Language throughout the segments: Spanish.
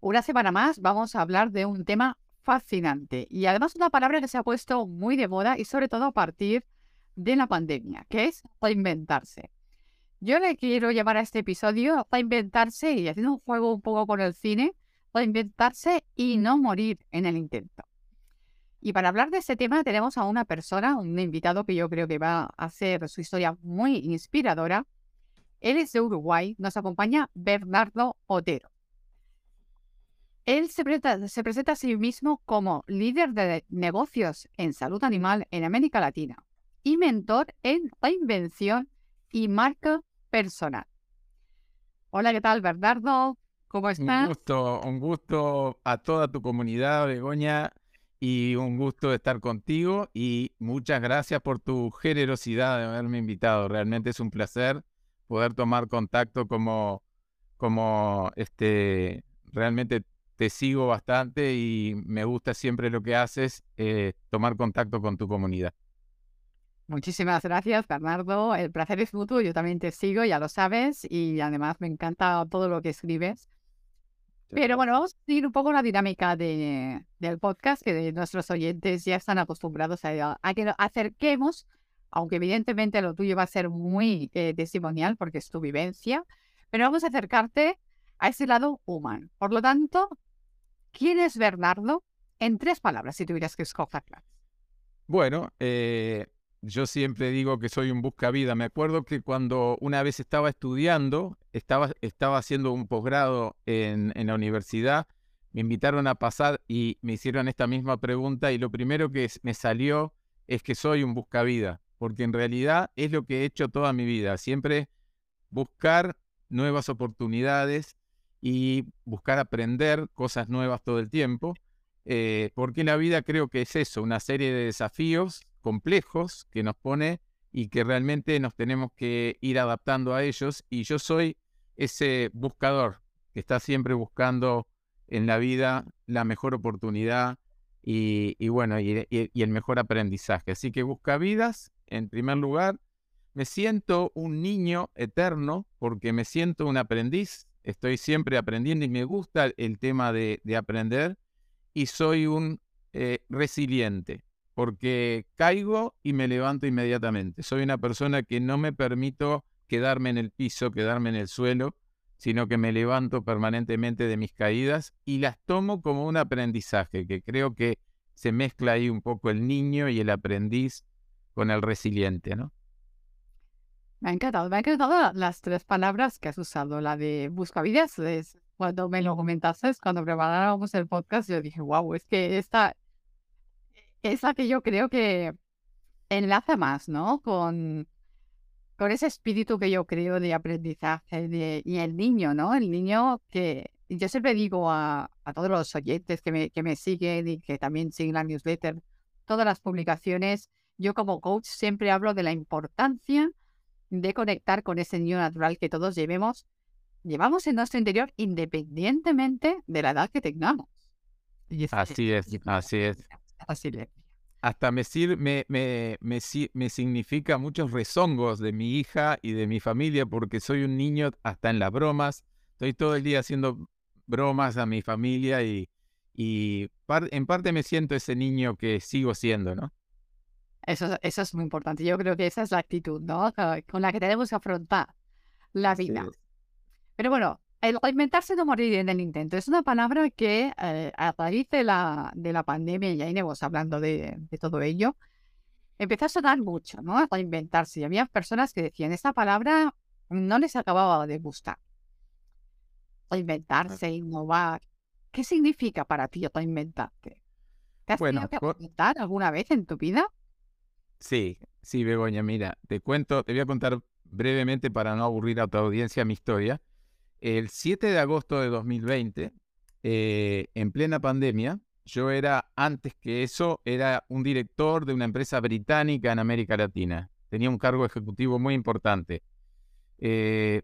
Una semana más vamos a hablar de un tema fascinante y además una palabra que se ha puesto muy de moda y sobre todo a partir de la pandemia, que es reinventarse. Yo le quiero llamar a este episodio reinventarse y haciendo un juego un poco con el cine, reinventarse y no morir en el intento. Y para hablar de este tema tenemos a una persona, un invitado que yo creo que va a hacer su historia muy inspiradora. Él es de Uruguay, nos acompaña Bernardo Otero. Él se presenta, a sí mismo como líder de negocios en salud animal en América Latina y mentor en reinvención y marca personal. Hola, ¿qué tal, Bernardo? ¿Cómo estás? Un gusto, un gusto a toda tu comunidad, Begoña, y un gusto estar contigo y muchas gracias por tu generosidad de haberme invitado. Realmente es un placer poder tomar contacto como, como este, realmente te sigo bastante y me gusta siempre lo que haces, eh, tomar contacto con tu comunidad. Muchísimas gracias, Bernardo. El placer es mutuo. Yo también te sigo, ya lo sabes, y además me encanta todo lo que escribes. Pero bueno, vamos a seguir un poco la dinámica de, del podcast, que nuestros oyentes ya están acostumbrados a, a que lo acerquemos, aunque evidentemente lo tuyo va a ser muy eh, testimonial porque es tu vivencia, pero vamos a acercarte a ese lado humano. Por lo tanto, ¿Quién es Bernardo? En tres palabras, si tuvieras que escogerlas. Bueno, eh, yo siempre digo que soy un buscavida. Me acuerdo que cuando una vez estaba estudiando, estaba, haciendo un posgrado en, en la universidad, me invitaron a pasar y me hicieron esta misma pregunta y lo primero que me salió es que soy un buscavida, porque en realidad es lo que he hecho toda mi vida, siempre buscar nuevas oportunidades, y buscar aprender cosas nuevas todo el tiempo, eh, porque la vida creo que es eso, una serie de desafíos complejos que nos pone y que realmente nos tenemos que ir adaptando a ellos y yo soy ese buscador que está siempre buscando en la vida la mejor oportunidad y, bueno, y, y, el mejor aprendizaje. Así que busca vidas, en primer lugar, me siento un niño eterno porque me siento un aprendiz estoy siempre aprendiendo y me gusta el tema de, aprender y soy un eh, resiliente porque caigo y me levanto inmediatamente. Soy una persona que no me permito quedarme en el piso, quedarme en el suelo, sino que me levanto permanentemente de mis caídas y las tomo como un aprendizaje, que creo que se mezcla ahí un poco el niño y el aprendiz con el resiliente, ¿no? Me ha encantado, me han encantado las tres palabras que has usado, la de buscavidas. cuando me lo comentaste, cuando preparábamos el podcast, yo dije, wow, es que esta es la que yo creo que enlaza más, ¿no? Con, con ese espíritu que yo creo de aprendizaje de, y el niño, ¿no? El niño que yo siempre digo a, a todos los oyentes que me, que me siguen y que también siguen la newsletter, todas las publicaciones, yo como coach siempre hablo de la importancia de conectar con ese niño natural que todos llevemos, llevamos en nuestro interior independientemente de la edad que tengamos. así es, así es. Así Hasta me, me, me, me, me significa muchos rezongos de mi hija y de mi familia porque soy un niño hasta en las bromas. Estoy todo el día haciendo bromas a mi familia y, y en parte me siento ese niño que sigo siendo, ¿no? Eso, eso es muy importante. Yo creo que esa es la actitud, ¿no? Con la que tenemos que afrontar la vida. Pero bueno, el reinventarse no morir en el intento es una palabra que eh, a raíz de la, de la pandemia, y ahí iremos hablando de, de, todo ello, empezó a sonar mucho, ¿no? A reinventarse. Y había personas que decían, esta palabra no les acababa de gustar. Reinventarse, innovar. ¿Qué significa para ti reinventarte? ¿Te has tenido que reinventar alguna vez en tu vida? Sí, sí, Begoña, mira, te cuento, te voy a contar brevemente para no aburrir a tu audiencia mi historia. El 7 de agosto de 2020, eh, en plena pandemia, yo era, antes que eso, era un director de una empresa británica en América Latina. Tenía un cargo ejecutivo muy importante. Eh,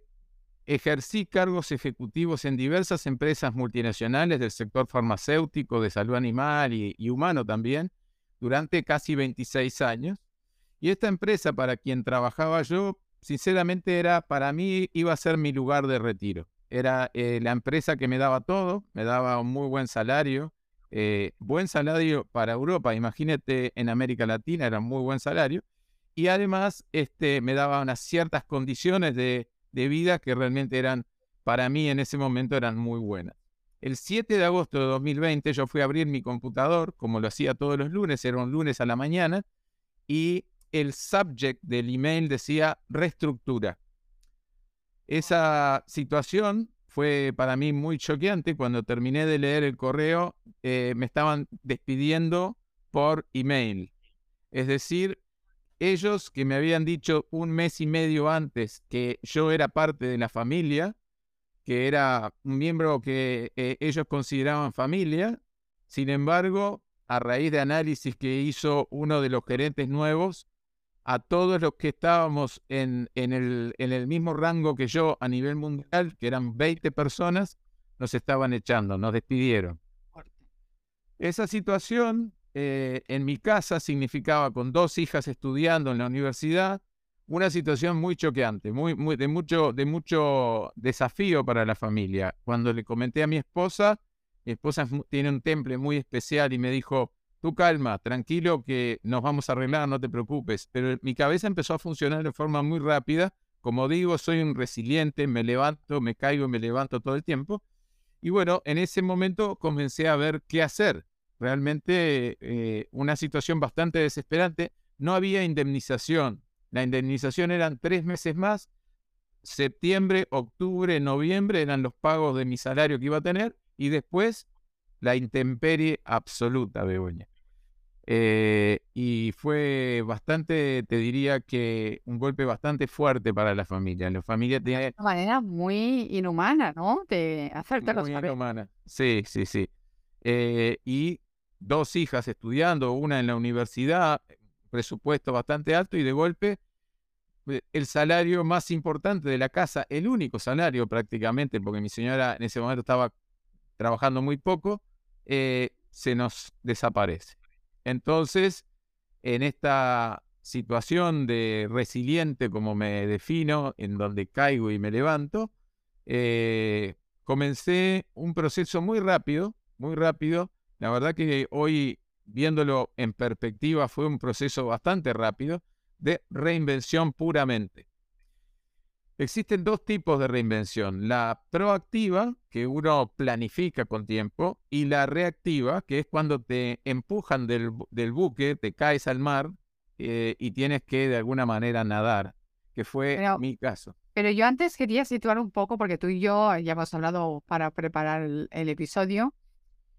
ejercí cargos ejecutivos en diversas empresas multinacionales del sector farmacéutico, de salud animal y, y humano también, durante casi 26 años. Y esta empresa para quien trabajaba yo sinceramente era, para mí, iba a ser mi lugar de retiro. Era eh, la empresa que me daba todo, me daba un muy buen salario, eh, buen salario para Europa, imagínate en América Latina era muy buen salario, y además este, me daba unas ciertas condiciones de, de vida que realmente eran, para mí en ese momento eran muy buenas. El 7 de agosto de 2020 yo fui a abrir mi computador, como lo hacía todos los lunes, era un lunes a la mañana, y el subject del email decía reestructura. Esa situación fue para mí muy choqueante. Cuando terminé de leer el correo, eh, me estaban despidiendo por email. Es decir, ellos que me habían dicho un mes y medio antes que yo era parte de la familia, que era un miembro que eh, ellos consideraban familia, sin embargo, a raíz de análisis que hizo uno de los gerentes nuevos, a todos los que estábamos en, el, en, el, mismo rango que yo a nivel mundial, que eran 20 personas, nos estaban echando, nos despidieron. Esa situación eh, en mi casa significaba con dos hijas estudiando en la universidad, una situación muy choqueante, muy, muy, de, mucho, de mucho desafío para la familia. Cuando le comenté a mi esposa, mi esposa tiene un temple muy especial y me dijo, tú calma, tranquilo que nos vamos a arreglar, no te preocupes. Pero mi cabeza empezó a funcionar de forma muy rápida. Como digo, soy un resiliente, me levanto, me caigo me levanto todo el tiempo. Y bueno, en ese momento comencé a ver qué hacer. Realmente eh, una situación bastante desesperante. No había indemnización. La indemnización eran tres meses más. Septiembre, octubre, noviembre eran los pagos de mi salario que iba a tener. Y después la intemperie absoluta, Begoña. Eh, y fue bastante, te diría que un golpe bastante fuerte para la familia. La familia tenía... De una manera muy inhumana, ¿no? De hacerte Muy inhumana. Sí, sí, sí. Eh, y dos hijas estudiando, una en la universidad, presupuesto bastante alto y de golpe eh, el salario más importante de la casa, el único salario prácticamente, porque mi señora en ese momento estaba trabajando muy poco, se nos desaparece. Entonces, en esta situación de resiliente, como me defino, en donde caigo y me levanto, eh, comencé un proceso muy rápido, muy rápido. La verdad que hoy, viéndolo en perspectiva, fue un proceso bastante rápido de reinvención puramente. Existen dos tipos de reinvención, la proactiva, que uno planifica con tiempo, y la reactiva, que es cuando te empujan del, buque, te caes al mar eh, y tienes que de alguna manera nadar, que fue mi caso. Pero yo antes quería situar un poco, porque tú y yo ya hemos hablado para preparar el, episodio,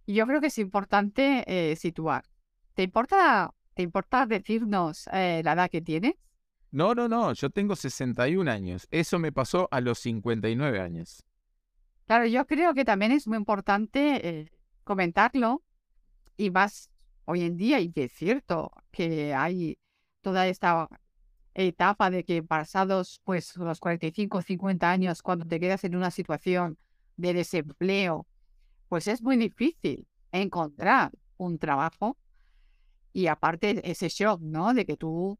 y yo creo que es importante eh, situar. ¿Te importa, ¿Te importa decirnos eh, la edad que tienes? No, no, no, yo tengo 61 años. Eso me pasó a los 59 años. Claro, yo creo que también es muy importante eh, comentarlo y más hoy en día, y que es cierto que hay toda esta etapa de que pasados pues los 45 o 50 años, cuando te quedas en una situación de desempleo, pues es muy difícil encontrar un trabajo y aparte ese shock, ¿no? De que tú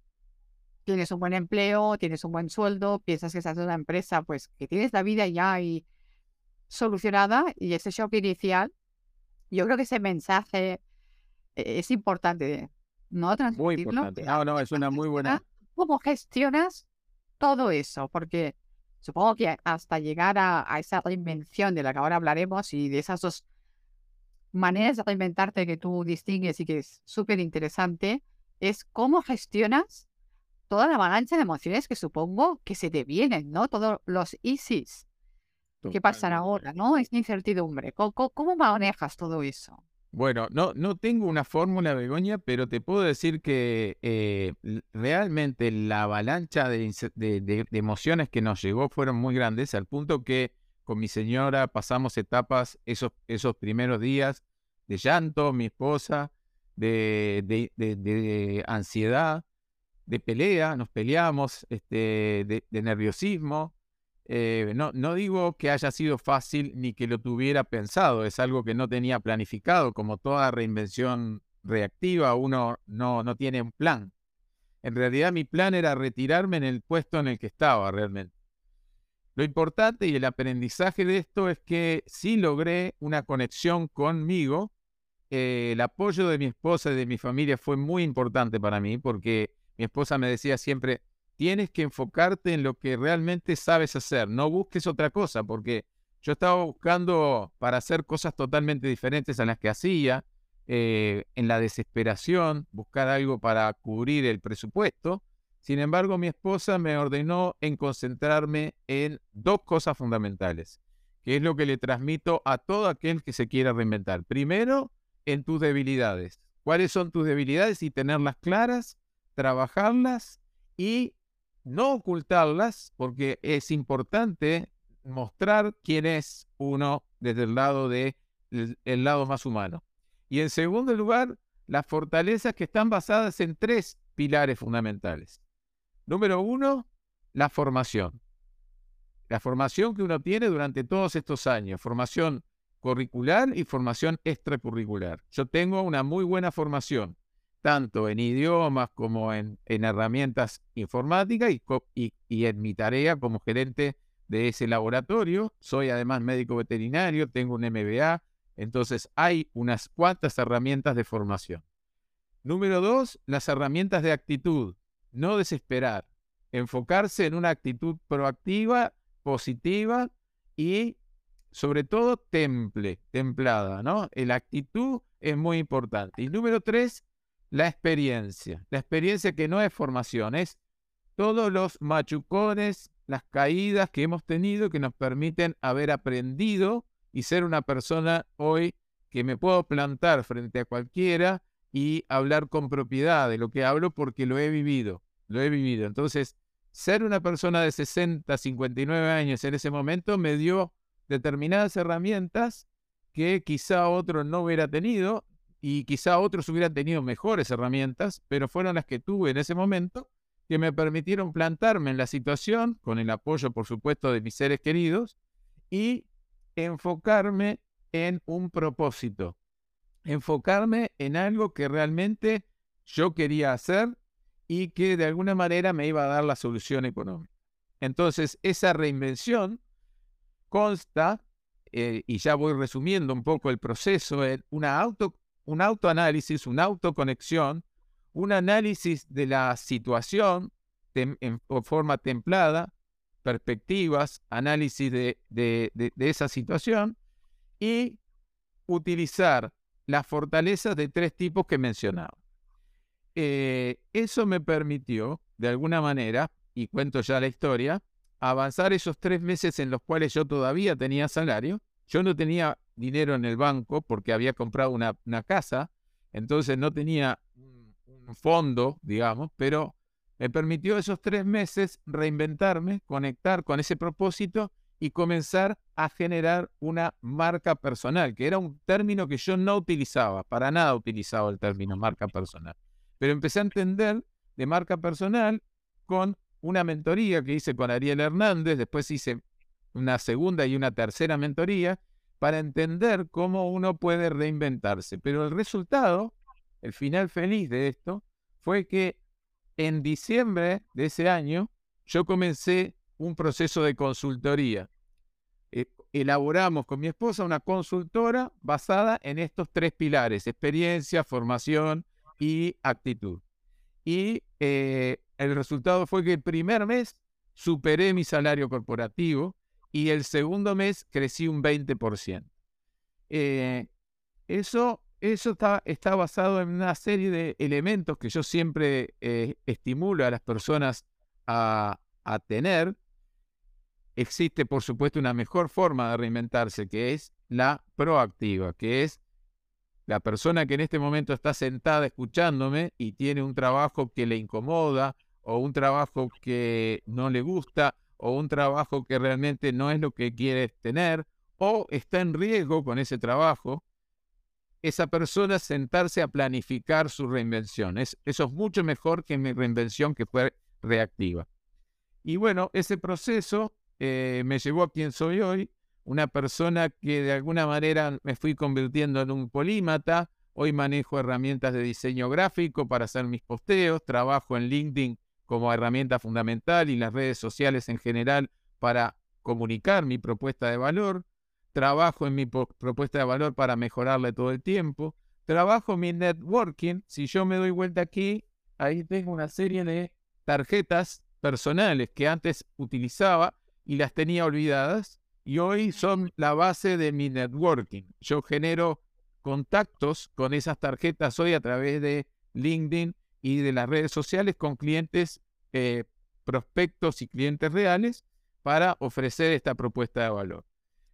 tienes un buen empleo, tienes un buen sueldo, piensas que estás en una empresa, pues que tienes la vida ya ahí solucionada y ese shock inicial, yo creo que ese mensaje e-, es importante, ¿no? Muy importante. No, no, es una muy buena. ¿Cómo gestionas todo eso? Porque supongo que hasta llegar a, a esa reinvención de la que ahora hablaremos y de esas dos maneras de reinventarte que tú distingues y que es súper interesante, es cómo gestionas toda la avalancha de emociones que supongo que se te vienen, ¿no? Todos los ISIS que pasan ahora, ¿no? Es incertidumbre. ¿Cómo, manejas todo eso? Bueno, no, no tengo una fórmula, Begoña, pero te puedo decir que eh, realmente la avalancha de, emociones que nos llegó fueron muy grandes, al punto que con mi señora pasamos etapas, esos, esos primeros días de llanto, mi esposa, de, de, ansiedad, de pelea, nos peleamos, este, de, nerviosismo. Eh, no, no digo que haya sido fácil ni que lo tuviera pensado, es algo que no tenía planificado, como toda reinvención reactiva, uno no, no tiene un plan. En realidad mi plan era retirarme en el puesto en el que estaba realmente. Lo importante y el aprendizaje de esto es que sí logré una conexión conmigo. Eh, el apoyo de mi esposa y de mi familia fue muy importante para mí porque mi esposa me decía siempre, tienes que enfocarte en lo que realmente sabes hacer, no busques otra cosa, porque yo estaba buscando para hacer cosas totalmente diferentes a las que hacía, eh, en la desesperación, buscar algo para cubrir el presupuesto, sin embargo, mi esposa me ordenó en concentrarme en dos cosas fundamentales, que es lo que le transmito a todo aquel que se quiera reinventar. Primero, en tus debilidades. ¿Cuáles son tus debilidades? Y tenerlas claras, trabajarlas y no ocultarlas, porque es importante mostrar quién es uno desde el lado de el lado más humano. Y en segundo lugar, las fortalezas que están basadas en tres pilares fundamentales. Número uno, la formación. La formación que uno tiene durante todos estos años, formación curricular y formación extracurricular. Yo tengo una muy buena formación, tanto en idiomas como en, herramientas informáticas y, y en mi tarea como gerente de ese laboratorio. Soy además médico veterinario, tengo un MBA, entonces hay unas cuantas herramientas de formación. Número dos, las herramientas de actitud no desesperar, enfocarse en una actitud proactiva, positiva y sobre todo templada, ¿no? La actitud es muy importante. Y número tres, la experiencia. La experiencia que no es formación, es todos los machucones, las caídas que hemos tenido que nos permiten haber aprendido y ser una persona hoy que me puedo plantar frente a cualquiera y hablar con propiedad de lo que hablo porque lo he vivido lo he vivido. Entonces, ser una persona de 60, 59 años en ese momento me dio determinadas herramientas que quizá otro no hubiera tenido y quizá otros hubieran tenido mejores herramientas, pero fueron las que tuve en ese momento que me permitieron plantarme en la situación, con el apoyo, por supuesto, de mis seres queridos, y enfocarme en un propósito, enfocarme en algo que realmente yo quería hacer y que de alguna manera me iba a dar la solución económica. Entonces, esa reinvención consta, eh, y ya voy resumiendo un poco el proceso, en una auto, un autoanálisis, una autoconexión, un análisis de la situación en, forma templada, perspectivas, análisis de, esa situación y utilizar las fortalezas de tres tipos que mencionaba. Eh, eso me permitió, de alguna manera, y cuento ya la historia, avanzar esos tres meses en los cuales yo todavía tenía salario. Yo no tenía dinero en el banco porque había comprado una, casa, entonces no tenía un fondo, digamos, pero me permitió esos tres meses reinventarme, conectar con ese propósito y comenzar a generar una marca personal, que era un término que yo no utilizaba, para nada utilizaba el término marca personal. Pero empecé a entender de marca personal con una mentoría que hice con Ariel Hernández, después hice una segunda y una tercera mentoría para entender cómo uno puede reinventarse. Pero el resultado, el final feliz de esto, fue que en diciembre de ese año yo comencé un proceso de consultoría. Eh, elaboramos con mi esposa una consultora basada en estos tres pilares, experiencia, formación y actitud. Y eh, el resultado fue que el primer mes superé mi salario corporativo y el segundo mes crecí un 20%. Eh, eso eso está, está, basado en una serie de elementos que yo siempre eh, estimulo a las personas a, a tener. Existe, por supuesto, una mejor forma de reinventarse, que es la proactiva, que es la persona que en este momento está sentada escuchándome y tiene un trabajo que le incomoda o un trabajo que no le gusta o un trabajo que realmente no es lo que quieres tener o está en riesgo con ese trabajo, esa persona sentarse a planificar su reinvención. eso es mucho mejor que mi reinvención que fue reactiva. Y bueno, ese proceso eh, me llevó a quien soy hoy, una persona que de alguna manera me fui convirtiendo en un polímata. Hoy manejo herramientas de diseño gráfico para hacer mis posteos, trabajo en LinkedIn como herramienta fundamental y las redes sociales en general para comunicar mi propuesta de valor. Trabajo en mi propuesta de valor para mejorarle todo el tiempo. Trabajo mi networking. Si yo me doy vuelta aquí, ahí tengo una serie de tarjetas personales que antes utilizaba y las tenía olvidadas y hoy son la base de mi networking. Yo genero contactos con esas tarjetas hoy a través de LinkedIn y de las redes sociales con clientes, eh, prospectos y clientes reales para ofrecer esta propuesta de valor.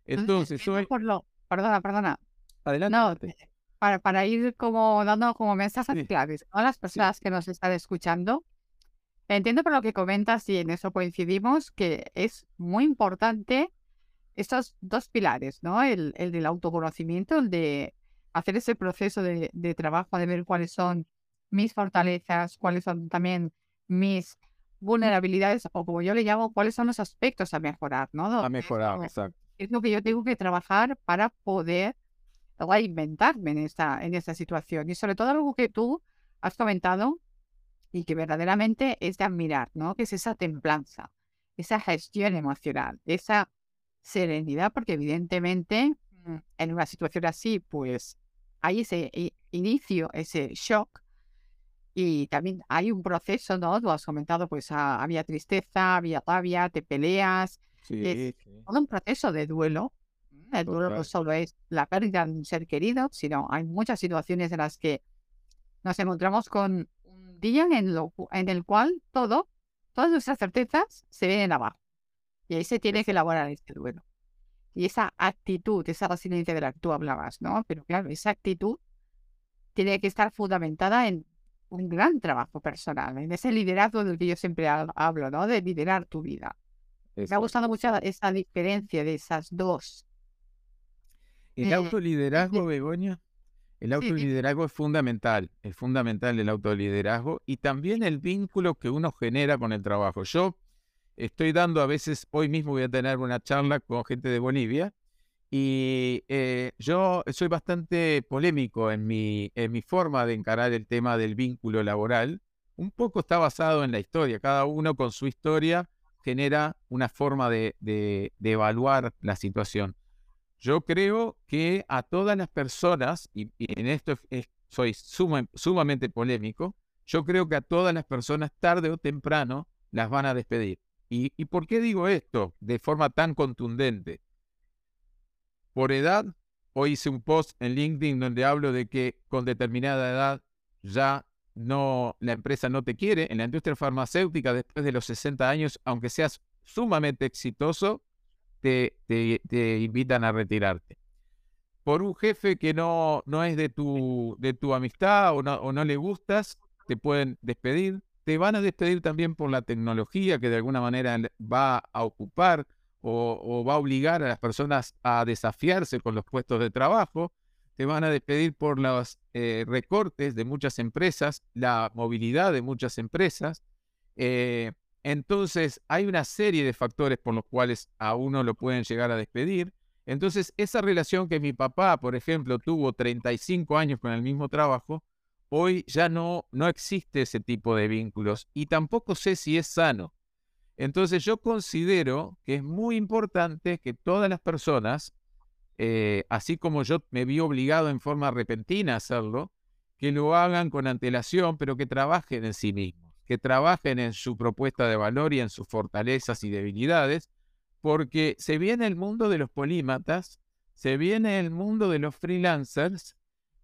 Entonces, hoy... Por lo... Perdona, perdona. Adelante. Eh, para, para ir como dando como mensajes claves a las personas que nos están escuchando, entiendo por lo que comentas y en eso coincidimos que es muy importante estos dos pilares, ¿no? El, el del autoconocimiento, el de hacer ese proceso de, de, trabajo, de ver cuáles son mis fortalezas, cuáles son también mis vulnerabilidades, o como yo le llamo, cuáles son los aspectos a mejorar, ¿no? A mejorar, exacto. Es lo que yo tengo que trabajar para poder reinventarme en esta, en esta situación. Y sobre todo algo que tú has comentado y que verdaderamente es de admirar, ¿no? Que es esa templanza, esa gestión emocional, esa serenidad, porque evidentemente mm, en una situación así, pues hay ese inicio, ese shock, y también hay un proceso, ¿no? Tú has comentado, pues ah, había tristeza, había rabia, te peleas. es todo un proceso de duelo. El duelo no solo es la pérdida de un ser querido, sino hay muchas situaciones en las que nos encontramos con un día en, lo, en el cual todo, todas nuestras certezas se vienen abajo. Y ahí se tiene que elaborar este duelo. Y esa actitud, esa resiliencia de la que tú hablabas, ¿no? Pero claro, esa actitud tiene que estar fundamentada en un gran trabajo personal, en ese liderazgo del que yo siempre hablo, ¿no? De liderar tu vida. Me ha gustado mucho esa diferencia de esas dos. El eh, autoliderazgo, Begoña, el autoliderazgo es fundamental, es fundamental el autoliderazgo y también el vínculo que uno genera con el trabajo. Yo estoy dando a veces, hoy mismo voy a tener una charla con gente de Bolivia y eh, yo soy bastante polémico en mi, en mi forma de encarar el tema del vínculo laboral. Un poco está basado en la historia, cada uno con su historia genera una forma de, de, evaluar la situación. Yo creo que a todas las personas, y, en esto soy sumamente polémico, yo creo que a todas las personas tarde o temprano las van a despedir. ¿Y, por qué digo esto de forma tan contundente? Por edad, hoy hice un post en LinkedIn donde hablo de que con determinada edad ya no, la empresa no te quiere. En la industria farmacéutica, después de los 60 años, aunque seas sumamente exitoso, te, te, invitan a retirarte. Por un jefe que no, no es de tu, de tu amistad o no, o no le gustas, te pueden despedir te van a despedir también por la tecnología que de alguna manera va a ocupar o, va a obligar a las personas a desafiarse con los puestos de trabajo. Te van a despedir por los eh, recortes de muchas empresas, la movilidad de muchas empresas. Eh, entonces, hay una serie de factores por los cuales a uno lo pueden llegar a despedir. Entonces, esa relación que mi papá, por ejemplo, tuvo 35 años con el mismo trabajo, Hoy ya no, no existe ese tipo de vínculos y tampoco sé si es sano. Entonces yo considero que es muy importante que todas las personas, eh, así como yo me vi obligado en forma repentina a hacerlo, que lo hagan con antelación, pero que trabajen en sí mismos, que trabajen en su propuesta de valor y en sus fortalezas y debilidades, porque se viene el mundo de los polímatas, se viene el mundo de los freelancers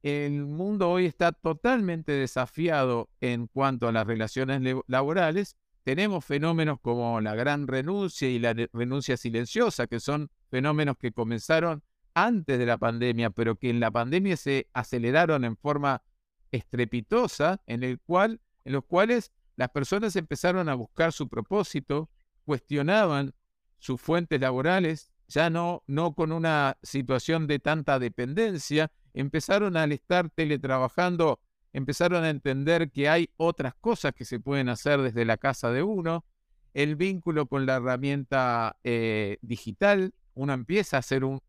el mundo hoy está totalmente desafiado en cuanto a las relaciones laborales. Tenemos fenómenos como la gran renuncia y la renuncia silenciosa, que son fenómenos que comenzaron antes de la pandemia, pero que en la pandemia se aceleraron en forma estrepitosa, en, el cual, en los cuales las personas empezaron a buscar su propósito, cuestionaban sus fuentes laborales, ya no, no con una situación de tanta dependencia, empezaron al estar teletrabajando, empezaron a entender que hay otras cosas que se pueden hacer desde la casa de uno, el vínculo con la herramienta eh, digital, uno empieza a ser un,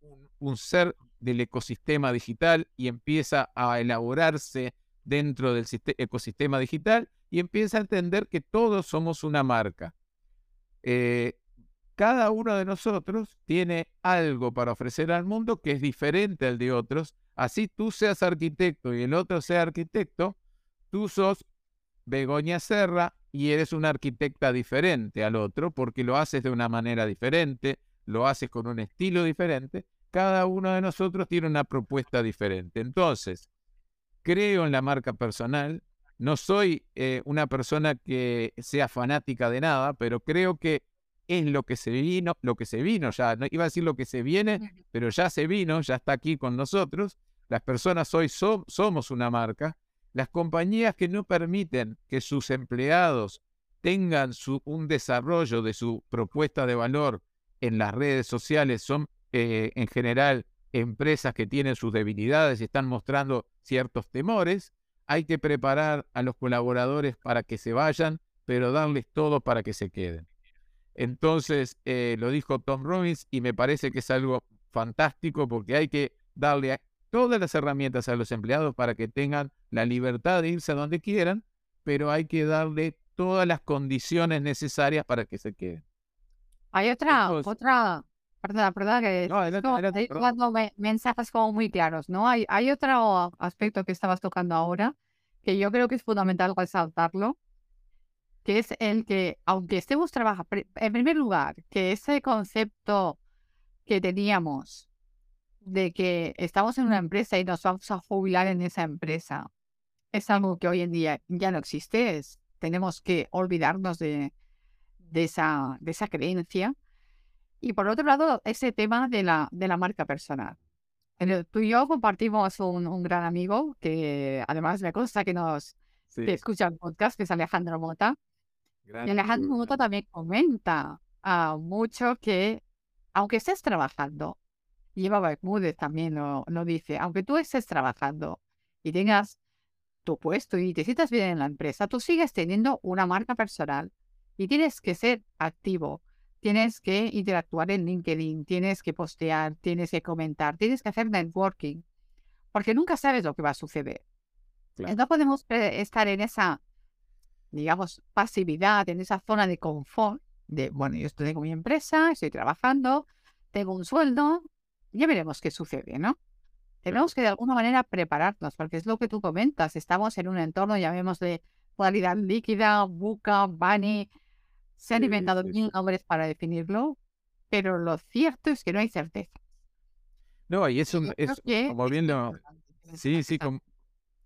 ser del ecosistema digital y empieza a elaborarse dentro del ecosistema digital y empieza a entender que todos somos una marca. Eh, cada uno de nosotros tiene algo para ofrecer al mundo que es diferente al de otros. Así tú seas arquitecto y el otro sea arquitecto, tú sos Begoña Serra y eres una arquitecta diferente al otro porque lo haces de una manera diferente, lo haces con un estilo diferente. Cada uno de nosotros tiene una propuesta diferente. Entonces, creo en la marca personal. No soy eh, una persona que sea fanática de nada, pero creo que es lo que se vino, lo que se vino ya. No iba a decir lo que se viene, pero ya se vino, ya está aquí con nosotros. Las personas hoy somos una marca. Las compañías que no permiten que sus empleados tengan un desarrollo de su propuesta de valor en las redes sociales son eh, en general empresas que tienen sus debilidades y están mostrando ciertos temores. Hay que preparar a los colaboradores para que se vayan, pero darles todo para que se queden. Entonces, eh, lo dijo Tom Robbins y me parece que es algo fantástico porque hay que darle todas las herramientas a los empleados para que tengan la libertad de irse a donde quieran, pero hay que darle todas las condiciones necesarias para que se queden. Hay otra, otra Perdona, perdona que no, mensajes como muy claros, ¿no? Hay, hay otro aspecto que estabas tocando ahora que yo creo que es fundamental resaltarlo, que es el que, aunque estemos trabajando, en primer lugar, que ese concepto que teníamos de que estamos en una empresa y nos vamos a jubilar en esa empresa, es algo que hoy en día ya no existe, es, tenemos que olvidarnos de, de, esa, de esa creencia y por otro lado, ese tema de la, de la marca personal. Tú y yo compartimos un, un gran amigo que además me consta que nos escucha el podcast, que es Alejandro Mota. y Alejandro Mota también comenta ah, mucho que aunque estés trabajando, y Eva Bermúdez también lo, lo dice, aunque tú estés trabajando y tengas tu puesto y te sientas bien en la empresa, tú sigues teniendo una marca personal y tienes que ser activo Tienes que interactuar en LinkedIn, tienes que postear, tienes que comentar, tienes que hacer networking, porque nunca sabes lo que va a suceder. No podemos estar en esa, digamos, pasividad, en esa zona de confort, de, bueno, yo estoy con mi empresa, estoy trabajando, tengo un sueldo, ya veremos qué sucede, ¿no? Tenemos que de alguna manera prepararnos, porque es lo que tú comentas, estamos en un entorno, de modalidad líquida, buca, bunny, se han inventado mil nombres para definirlo, pero lo cierto es que no hay certeza. No, y eso es, como bien lo, sí, sí,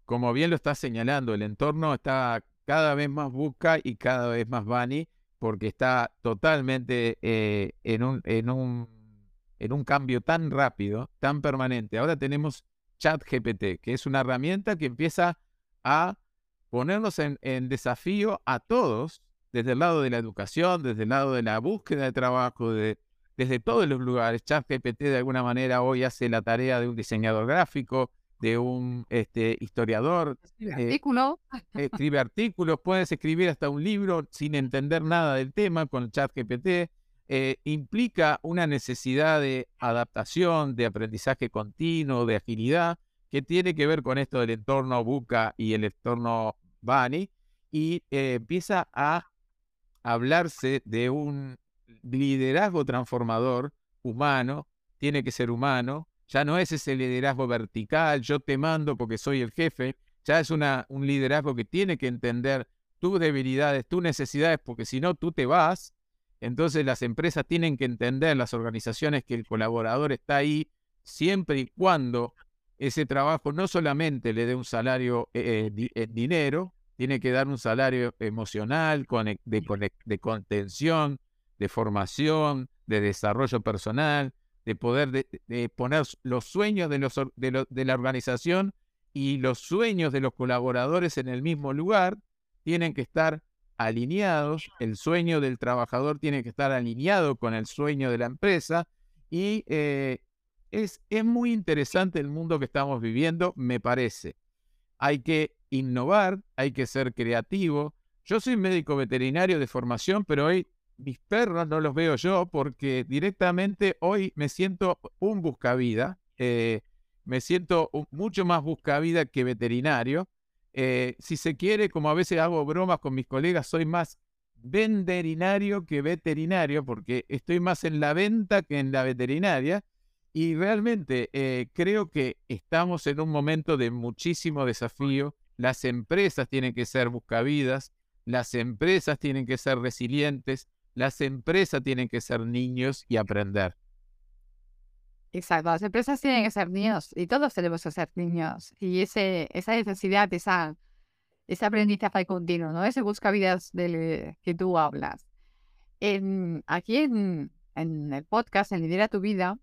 como, bien lo está señalando, el entorno está cada vez más busca y cada vez más bunny porque está totalmente eh, en, un, en, un, en un cambio tan rápido, tan permanente. Ahora tenemos ChatGPT, que es una herramienta que empieza a ponernos en, en desafío a todos desde el lado de la educación, desde el lado de la búsqueda de trabajo, desde todos los lugares. ChatGPT de alguna manera hoy hace la tarea de un diseñador gráfico, de un este, historiador. Escribe eh, artículos. escribe artículos, puedes escribir hasta un libro sin entender nada del tema con ChatGPT. Eh, implica una necesidad de adaptación, de aprendizaje continuo, de agilidad, que tiene que ver con esto del entorno Buca y el entorno Bani, y eh, empieza a hablarse de un liderazgo transformador humano, tiene que ser humano, ya no es ese liderazgo vertical, yo te mando porque soy el jefe, ya es una, un liderazgo que tiene que entender tus debilidades, tus necesidades, porque si no tú te vas, entonces las empresas tienen que entender, las organizaciones, que el colaborador está ahí siempre y cuando ese trabajo no solamente le dé un salario eh, eh, en dinero, tiene que dar un salario emocional, de, contención, de formación, de desarrollo personal, de poder poner los sueños de, los, de, la organización y los sueños de los colaboradores en el mismo lugar, tienen que estar alineados, el sueño del trabajador tiene que estar alineado con el sueño de la empresa y eh, es, es muy interesante el mundo que estamos viviendo, me parece. Hay que innovar, hay que ser creativo. Yo soy médico veterinario de formación, pero hoy mis perros no los veo yo porque directamente hoy me siento un buscavida, eh, me siento mucho más buscavida que veterinario. Eh, si se quiere, como a veces hago bromas con mis colegas, soy más veterinario que veterinario porque estoy más en la venta que en la veterinaria. Y realmente eh, creo que estamos en un momento de muchísimo desafío. Las empresas tienen que ser buscavidas, las empresas tienen que ser resilientes, las empresas tienen que ser niños y aprender. Exacto, las empresas tienen que ser niños y todos tenemos que ser niños. Y ese, esa necesidad, esa, ese aprendizaje continuo, ¿no? Ese buscavidas del que tú hablas. En, aquí en, en el podcast, en Lidera tu Vida,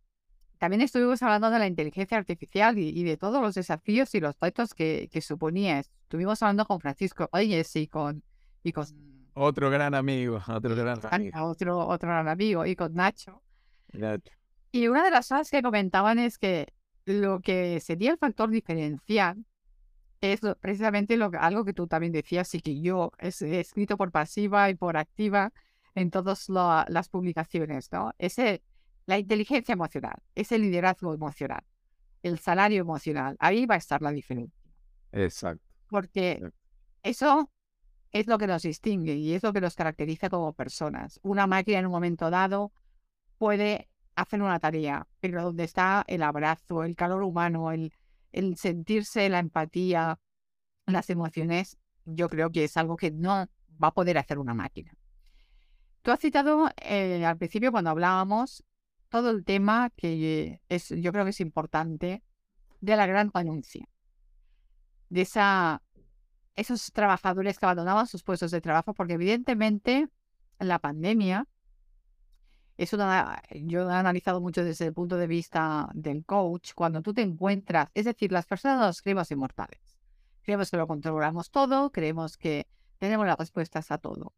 también estuvimos hablando de la inteligencia artificial y, de todos los desafíos y los retos que, que, suponía. Estuvimos hablando con Francisco Oyes y con, y con otro gran amigo, otro gran amigo. Otro, otro gran amigo, y con Nacho. Y una de las cosas que comentaban es que lo que sería el factor diferencial es precisamente lo, algo que tú también decías y que yo he, escrito por pasiva y por activa en todas las publicaciones, ¿no? Ese, la inteligencia emocional, ese liderazgo emocional, el salario emocional, ahí va a estar la diferencia. Exacto. Porque eso es lo que nos distingue y es lo que nos caracteriza como personas. Una máquina en un momento dado puede hacer una tarea, pero donde está el abrazo, el calor humano, el, el sentirse la empatía, las emociones, yo creo que es algo que no va a poder hacer una máquina. Tú has citado eh, al principio cuando hablábamos todo el tema que es, yo creo que es importante de la gran anuncia, de esa esos trabajadores que abandonaban sus puestos de trabajo, porque evidentemente la pandemia es una, yo he analizado mucho desde el punto de vista del coach, cuando tú te encuentras, es decir, las personas nos creemos inmortales, creemos que lo controlamos todo, creemos que tenemos las respuestas a todo,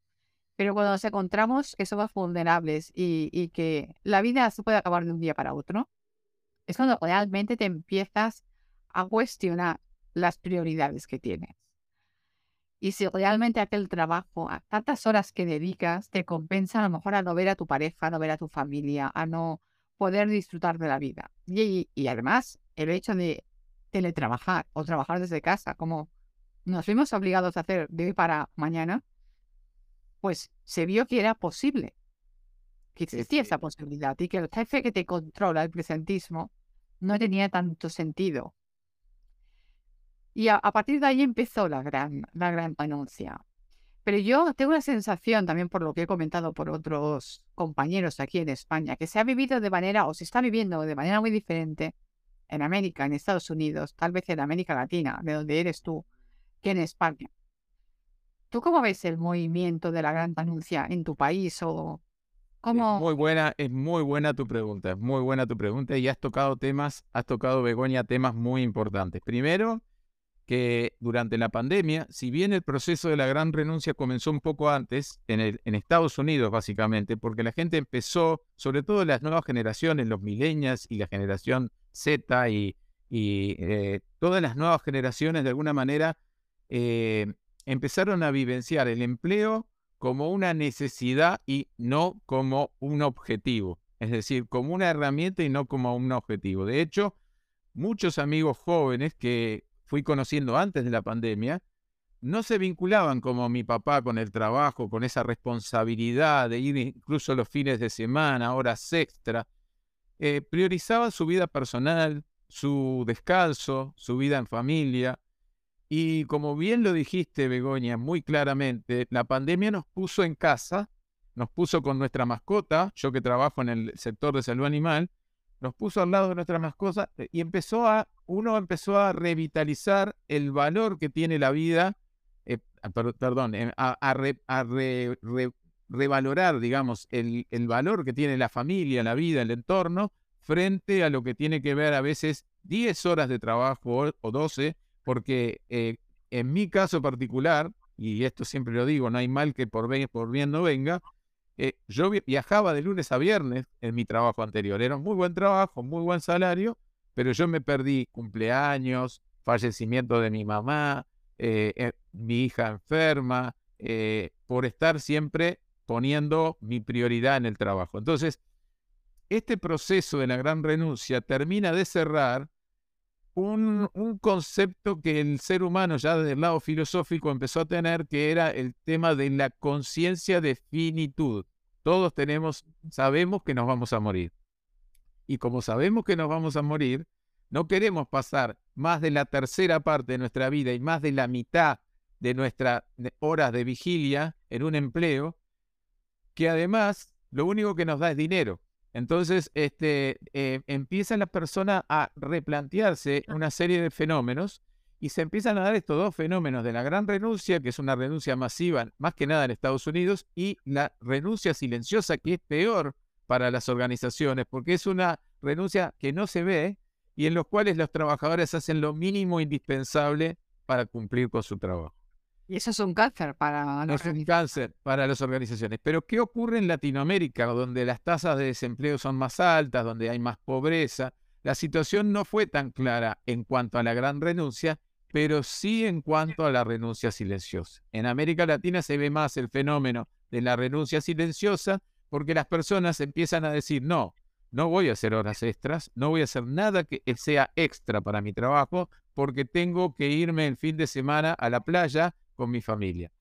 pero cuando nos encontramos que somos vulnerables y, y que la vida se puede acabar de un día para otro, es cuando realmente te empiezas a cuestionar las prioridades que tienes. Y si realmente aquel trabajo, a tantas horas que dedicas, te compensa a lo mejor a no ver a tu pareja, a no ver a tu familia, a no poder disfrutar de la vida. Y, además, el hecho de teletrabajar o trabajar desde casa, como nos vimos obligados a hacer de hoy para mañana, pues se vio que era posible, que existía esa posibilidad y que el jefe que te controla, el presentismo, no tenía tanto sentido. Y a, partir de ahí empezó la gran, la gran anuncia. Pero yo tengo la sensación, también por lo que he comentado por otros compañeros aquí en España, que se ha vivido de manera, o se está viviendo de manera muy diferente en América, en Estados Unidos, tal vez en América Latina, de donde eres tú, que en España. ¿Tú cómo ves el movimiento de la gran anuncia en tu país o cómo? muy buena, es muy buena tu pregunta, es muy buena tu pregunta y has tocado temas, has tocado Begoña temas muy importantes. Primero, que durante la pandemia, si bien el proceso de la gran renuncia comenzó un poco antes, en, Estados Unidos básicamente, porque la gente empezó, sobre todo las nuevas generaciones, los millennials y la generación Z y, eh, todas las nuevas generaciones de alguna manera eh, empezaron a vivenciar el empleo como una necesidad y no como un objetivo, es decir, como una herramienta y no como un objetivo. De hecho, muchos amigos jóvenes que fui conociendo antes de la pandemia, no se vinculaban como mi papá con el trabajo, con esa responsabilidad de ir incluso los fines de semana, horas extra. Eh, priorizaban su vida personal, su descanso, su vida en familia. Y como bien lo dijiste, Begoña, muy claramente, la pandemia nos puso en casa, nos puso con nuestra mascota, yo que trabajo en el sector de salud animal, nos puso al lado de nuestras mascotas eh, y empezó a, uno empezó a revitalizar el valor que tiene la vida, eh, ah, perdón, eh, a, revalorar, digamos, el, valor que tiene la familia, la vida, el entorno, frente a lo que tiene que ver a veces 10 horas de trabajo o 12, porque en mi caso particular, y esto siempre lo digo, no hay mal que por, por bien no venga, eh, yo viajaba de lunes a viernes en mi trabajo anterior. Era un muy buen trabajo, muy buen salario, pero yo me perdí cumpleaños, fallecimiento de mi mamá, eh, eh, mi hija enferma, por estar siempre poniendo mi prioridad en el trabajo. Entonces, este proceso de la gran renuncia termina de cerrar un, un, concepto que el ser humano ya desde el lado filosófico empezó a tener, que era el tema de la conciencia de finitud. Todos tenemos, sabemos que nos vamos a morir. Y como sabemos que nos vamos a morir, no queremos pasar más de la tercera parte de nuestra vida y más de la mitad de nuestras horas de vigilia en un empleo, que además lo único que nos da es dinero. Entonces, este, eh, empieza la persona a replantearse una serie de fenómenos y se empiezan a dar estos dos fenómenos de la gran renuncia, que es una renuncia masiva, más que nada en Estados Unidos, y la renuncia silenciosa, que es peor para las organizaciones, porque es una renuncia que no se ve y en los cuales los trabajadores hacen lo mínimo indispensable para cumplir con su trabajo. Y eso es un cáncer para las Es un cáncer para las organizaciones. Pero ¿qué ocurre en Latinoamérica, donde las tasas de desempleo son más altas, donde hay más pobreza? La situación no fue tan clara en cuanto a la gran renuncia pero sí en cuanto a la renuncia silenciosa. En América Latina se ve más el fenómeno de la renuncia silenciosa porque las personas empiezan a decir, no, no voy a hacer horas extras, no voy a hacer nada que sea extra para mi trabajo porque tengo que irme el fin de semana a la playa con mi familia.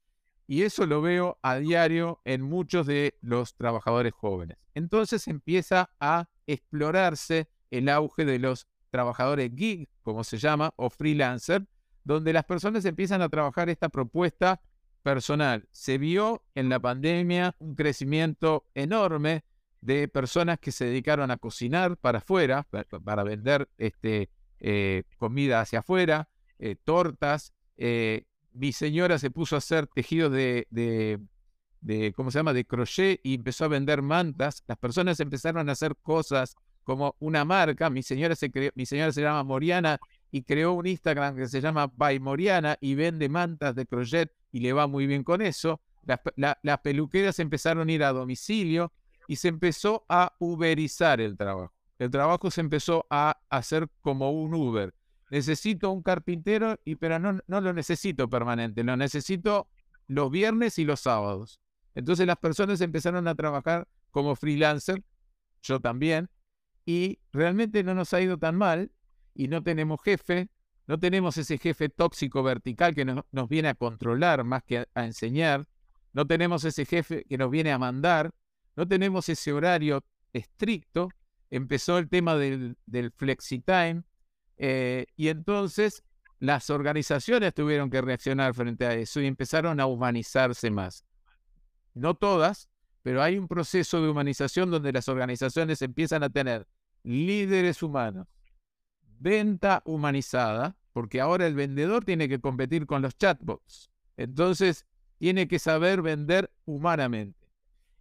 Y eso lo veo a diario en muchos de los trabajadores jóvenes. Entonces empieza a explorarse el auge de los trabajadores gig, como se llama, o freelancer, donde las personas empiezan a trabajar esta propuesta personal. Se vio en la pandemia un crecimiento enorme de personas que se dedicaron a cocinar para afuera, para, vender este, eh, comida hacia afuera, eh, tortas. Eh, mi señora se puso a hacer tejidos de, de, ¿cómo se llama?, de crochet y empezó a vender mantas. Las personas empezaron a hacer cosas como una marca. Mi señora se, mi señora se llama Moriana y creó un Instagram que se llama By Moriana y vende mantas de crochet y le va muy bien con eso. Las, peluqueras empezaron a ir a domicilio y se empezó a uberizar el trabajo. El trabajo se empezó a hacer como un Uber. Necesito un carpintero, y, pero no, no lo necesito permanente, lo necesito los viernes y los sábados. Entonces las personas empezaron a trabajar como freelancer, yo también, y realmente no nos ha ido tan mal y no tenemos jefe, no tenemos ese jefe tóxico vertical que nos, viene a controlar más que a, enseñar, no tenemos ese jefe que nos viene a mandar, no tenemos ese horario estricto, empezó el tema del, del flexi-time eh, y entonces las organizaciones tuvieron que reaccionar frente a eso y empezaron a humanizarse más. No todas, pero hay un proceso de humanización donde las organizaciones empiezan a tener líderes humanos, venta humanizada, porque ahora el vendedor tiene que competir con los chatbots. Entonces, tiene que saber vender humanamente.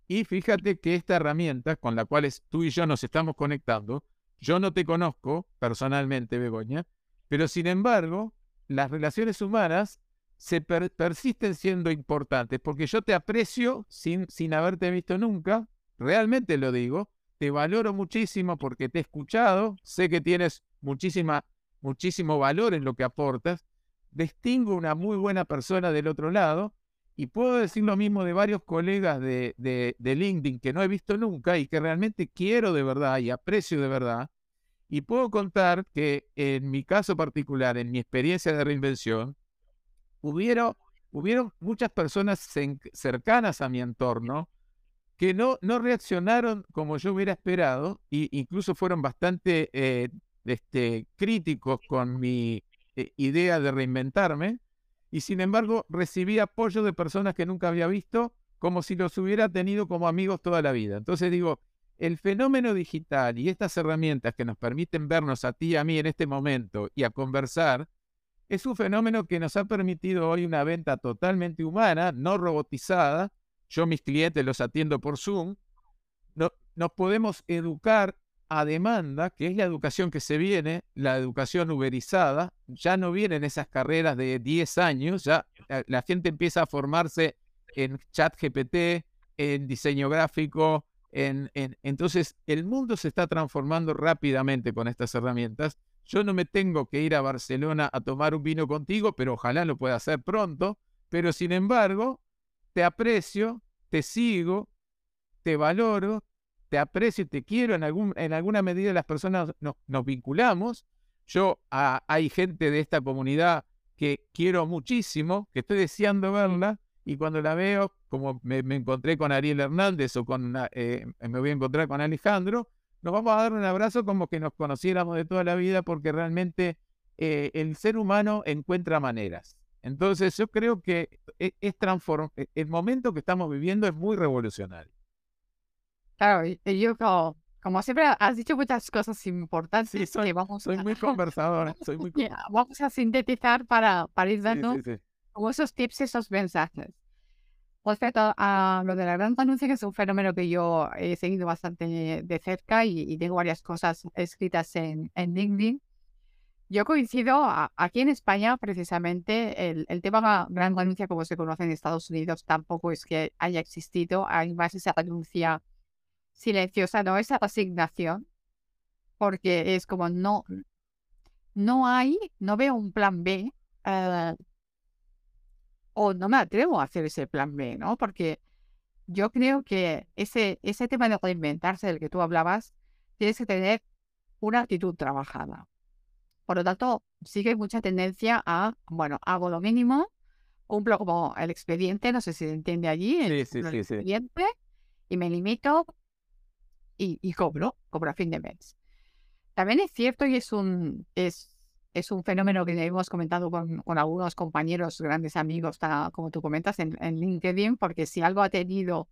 Y fíjate que esta herramienta con la cual tú y yo nos estamos conectando, yo no te conozco personalmente, Begoña, pero sin embargo, las relaciones humanas se persisten siendo importantes, porque yo te aprecio sin, sin haberte visto nunca, realmente lo digo, te valoro muchísimo porque te he escuchado, sé que tienes muchísima, muchísimo valor en lo que aportas, distingo una muy buena persona del otro lado y puedo decir lo mismo de varios colegas de, de, LinkedIn que no he visto nunca y que realmente quiero de verdad y aprecio de verdad. Y puedo contar que en mi caso particular, en mi experiencia de reinvención, hubieron, hubieron muchas personas cercanas a mi entorno que no, no reaccionaron como yo hubiera esperado e incluso fueron bastante eh, este, críticos con mi eh, idea de reinventarme y sin embargo recibí apoyo de personas que nunca había visto como si los hubiera tenido como amigos toda la vida. Entonces digo, el fenómeno digital y estas herramientas que nos permiten vernos a ti y a mí en este momento y a conversar, es un fenómeno que nos ha permitido hoy una venta totalmente humana, no robotizada, yo mis clientes los atiendo por Zoom, no, nos podemos educar a demanda, que es la educación que se viene, la educación uberizada, ya no vienen esas carreras de 10 años, ya la gente empieza a formarse en chat GPT, en diseño gráfico, en, entonces el mundo se está transformando rápidamente con estas herramientas. Yo no me tengo que ir a Barcelona a tomar un vino contigo, pero ojalá lo pueda hacer pronto. Pero sin embargo, te aprecio, te sigo, te valoro, te aprecio, te quiero. En, algún, en alguna medida las personas nos, nos vinculamos. Yo hay gente de esta comunidad que quiero muchísimo, que estoy deseando verla, y cuando la veo, como me, encontré con Ariel Hernández o con, eh, me voy a encontrar con Alejandro, nos vamos a dar un abrazo como que nos conociéramos de toda la vida porque realmente eh, el ser humano encuentra maneras. Entonces yo creo que e, es, e, el momento que estamos viviendo es muy revolucionario. Claro, yo como, siempre has dicho muchas cosas importantes. Sí, soy, vamos soy muy conversador. Soy muy vamos a sintetizar para, para ir dando como esos tips, esos mensajes. Respecto a lo de la gran renuncia, que es un fenómeno que yo he seguido bastante de cerca y, tengo varias cosas escritas en, en LinkedIn. Yo coincido aquí en España, precisamente, el, el tema gran renuncia, como se conoce en Estados Unidos, tampoco es que haya existido. Hay más esa renuncia silenciosa, no esa resignación, porque es como no, no hay, no veo un plan B uh, o no me atrevo a hacer ese plan B, ¿no? Porque yo creo que ese, ese tema de reinventarse del que tú hablabas, tienes que tener una actitud trabajada. Por lo tanto, sigue mucha tendencia a, bueno, hago lo mínimo, cumplo como el expediente, no sé si se entiende allí, el, sí, sí, el sí, expediente, y me limito y, y, cobro, cobro a fin de mes. También es cierto y es un, es es un fenómeno que hemos comentado con, algunos compañeros, grandes amigos, como tú comentas, en, LinkedIn, porque si algo ha tenido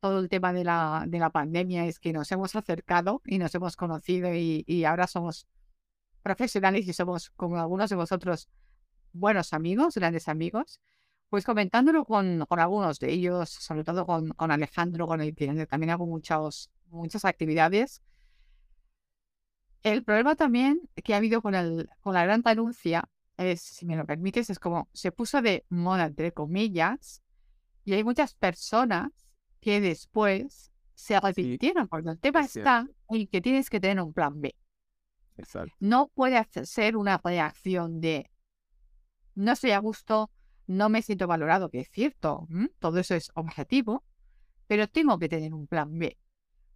todo el tema de la, de la pandemia es que nos hemos acercado y nos hemos conocido y, ahora somos profesionales y somos, como algunos de vosotros, buenos amigos, grandes amigos, pues comentándolo con, con algunos de ellos, sobre todo con, con Alejandro, con el que también hago muchos, muchas actividades, el problema también que ha habido con, el, con la gran renuncia es, si me lo permites, es como se puso de moda, entre comillas, y hay muchas personas que después se arrepintieron, porque el tema está en que tienes que tener un plan B. Exacto. No puede ser una reacción de no estoy a gusto, no me siento valorado, que es cierto, todo eso es objetivo, pero tengo que tener un plan B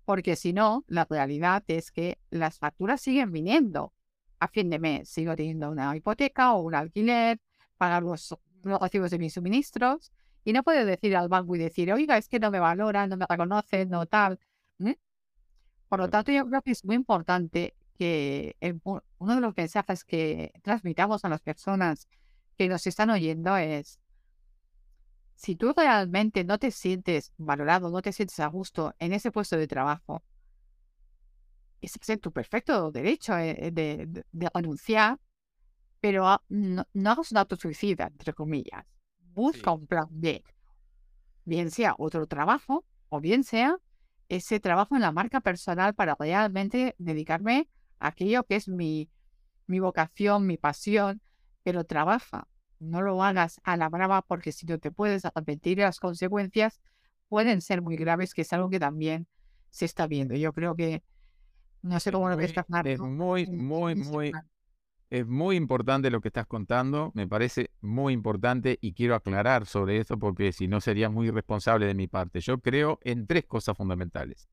porque si no, la realidad es que las facturas siguen viniendo a fin de mes. Sigo teniendo una hipoteca o un alquiler, pagar los, recibos de mis suministros y no puedo decir al banco y decir, oiga, es que no me valoran, no me reconocen, no tal. Por lo tanto, yo creo que es muy importante que uno de los mensajes que transmitamos a las personas que nos están oyendo es, si tú realmente no te sientes valorado, no te sientes a gusto en ese puesto de trabajo, es en tu perfecto derecho eh, de, de, anunciar, pero no, hagas un autosuicida, entre comillas. Busca un plan B. Bien sea otro trabajo o bien sea ese trabajo en la marca personal para realmente dedicarme a aquello que es mi, mi vocación, mi pasión, pero trabaja no lo hagas a la brava porque si no te puedes arrepentir las consecuencias pueden ser muy graves, que es algo que también se está viendo. Yo creo que, no sé cómo lo ves, Es muy, muy, muy, es muy importante lo que estás contando, me parece muy importante y quiero aclarar sobre eso porque si no sería muy irresponsable de mi parte. Yo creo en tres cosas fundamentales.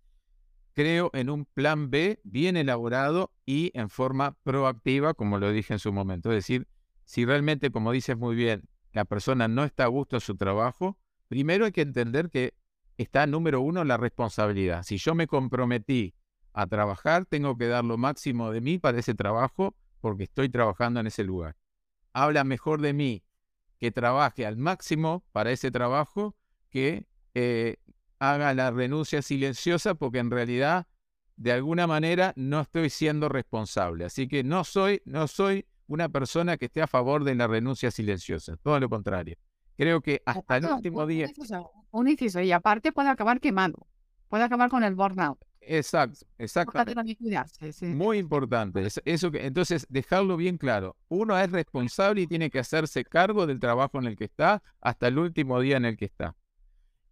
Creo en un plan B bien elaborado y en forma proactiva, como lo dije en su momento. Es decir, si realmente, como dices muy bien, la persona no está a gusto en su trabajo, primero hay que entender que está número uno la responsabilidad. Si yo me comprometí a trabajar, tengo que dar lo máximo de mí para ese trabajo porque estoy trabajando en ese lugar. Habla mejor de mí que trabaje al máximo para ese trabajo que eh, haga la renuncia silenciosa porque en realidad de alguna manera no estoy siendo responsable. Así que no soy, no soy una persona que esté a favor de la renuncia silenciosa, todo lo contrario. Creo que hasta el último día... Un inciso, y aparte puede acabar quemando, puede acabar con el burnout. Exacto, exactamente. Muy importante. Eso que, entonces, dejarlo bien claro. Uno es responsable y tiene que hacerse cargo del trabajo en el que está hasta el último día en el que está.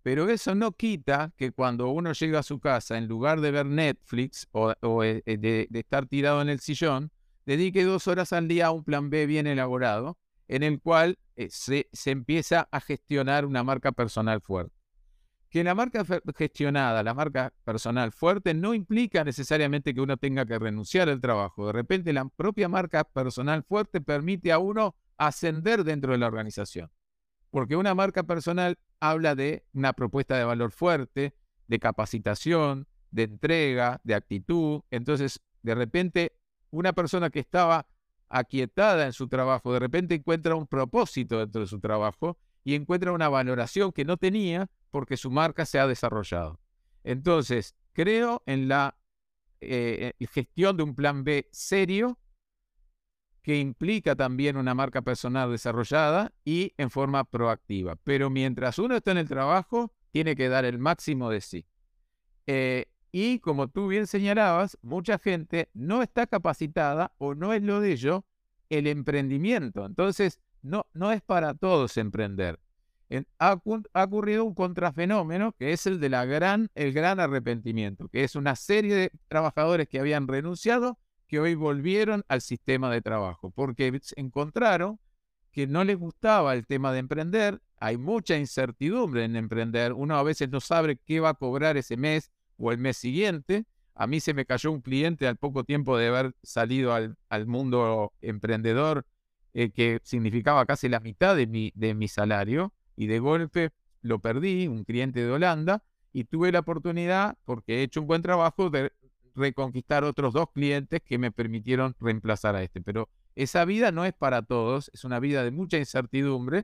Pero eso no quita que cuando uno llega a su casa, en lugar de ver Netflix o, eh, eh, de, estar tirado en el sillón, dedique dos horas al día a un plan B bien elaborado, en el cual eh, se, se empieza a gestionar una marca personal fuerte que la marca gestionada, la marca personal fuerte, no implica necesariamente que uno tenga que renunciar al trabajo. De repente la propia marca personal fuerte permite a uno ascender dentro de la organización. Porque una marca personal habla de una propuesta de valor fuerte, de capacitación, de entrega, de actitud. Entonces, de repente, una persona que estaba aquietada en su trabajo, de repente encuentra un propósito dentro de su trabajo y encuentra una valoración que no tenía porque su marca se ha desarrollado. Entonces, creo en la eh, gestión de un plan B serio que implica también una marca personal desarrollada y en forma proactiva. Pero mientras uno está en el trabajo, tiene que dar el máximo de sí. Eh, y como tú bien señalabas, mucha gente no está capacitada o no es lo de ello el emprendimiento. Entonces, no, no es para todos emprender. ha, ocurrido un contrafenómeno que es el de la gran, el gran arrepentimiento, que es una serie de trabajadores que habían renunciado que hoy volvieron al sistema de trabajo, porque encontraron que no les gustaba el tema de emprender, hay mucha incertidumbre en emprender, uno a veces no sabe qué va a cobrar ese mes o el mes siguiente. A mí se me cayó un cliente al poco tiempo de haber salido al, mundo emprendedor eh, que significaba casi la mitad de mi, de mi salario, y de golpe lo perdí, un cliente de Holanda, y tuve la oportunidad, porque he hecho un buen trabajo, de reconquistar otros dos clientes que me permitieron reemplazar a este. Pero esa vida no es para todos, es una vida de mucha incertidumbre.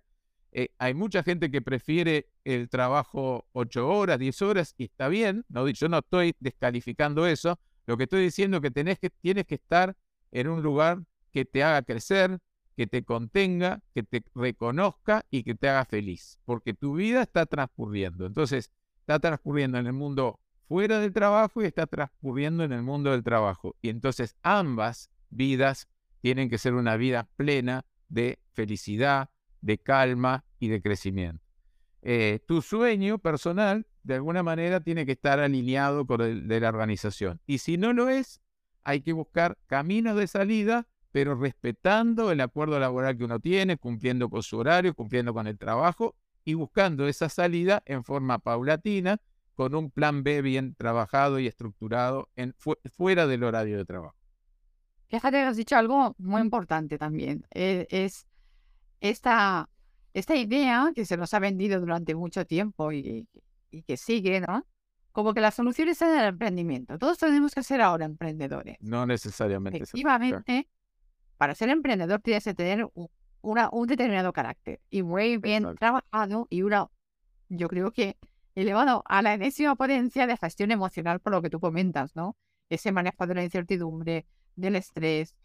Eh, hay mucha gente que prefiere el trabajo ocho horas, diez horas, y está bien, no, yo no estoy descalificando eso. Lo que estoy diciendo es que tienes que estar en un lugar que te haga crecer, que te contenga, que te reconozca y que te haga feliz, porque tu vida está transcurriendo. Entonces, está transcurriendo en el mundo fuera del trabajo y está transcurriendo en el mundo del trabajo. Y entonces ambas vidas tienen que ser una vida plena de felicidad, de calma y de crecimiento. Eh, tu sueño personal, de alguna manera, tiene que estar alineado con el de la organización. Y si no lo es, hay que buscar caminos de salida pero respetando el acuerdo laboral que uno tiene, cumpliendo con su horario, cumpliendo con el trabajo y buscando esa salida en forma paulatina, con un plan B bien trabajado y estructurado en, fuera del horario de trabajo. Fíjate que has dicho algo muy importante también. E, es esta, esta idea que se nos ha vendido durante mucho tiempo y, y que sigue, ¿no? Como que la solución es en el emprendimiento. Todos tenemos que ser ahora emprendedores. No necesariamente. Efectivamente, para ser emprendedor tienes que tener un, una, un determinado carácter y muy bien trabajado y una, yo creo que elevado a la enésima potencia de gestión emocional por lo que tú comentas, ¿no? Ese manejo de la incertidumbre, del estrés,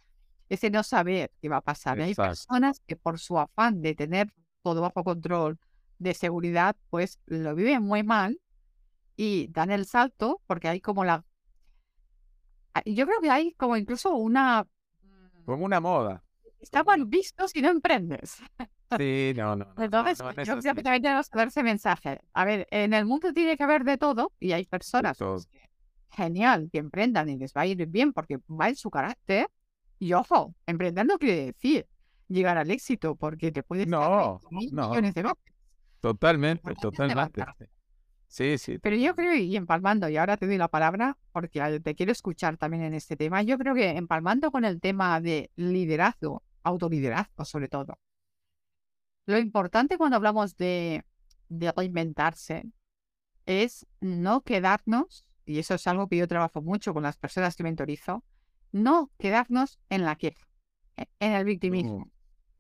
ese no saber qué va a pasar. Hay personas que por su afán de tener todo bajo control, de seguridad, pues lo viven muy mal y dan el salto porque hay como la... Yo creo que hay como incluso una como una moda. Está mal visto si no emprendes. Sí, no, no. Entonces, yo creo que también tenemos que dar ese mensaje. A ver, en el mundo tiene que haber de todo y hay personas genial que emprendan y les va a ir bien porque va en su carácter. Y ojo, emprender no quiere decir llegar al éxito porque te puedes no, no. Totalmente, totalmente. Sí, sí. Pero yo creo, y empalmando, y ahora te doy la palabra porque te quiero escuchar también en este tema, yo creo que empalmando con el tema de liderazgo, autoliderazgo sobre todo, lo importante cuando hablamos de, de reinventarse es no quedarnos, y eso es algo que yo trabajo mucho con las personas que mentorizo, no quedarnos en la queja, e, en el victimismo.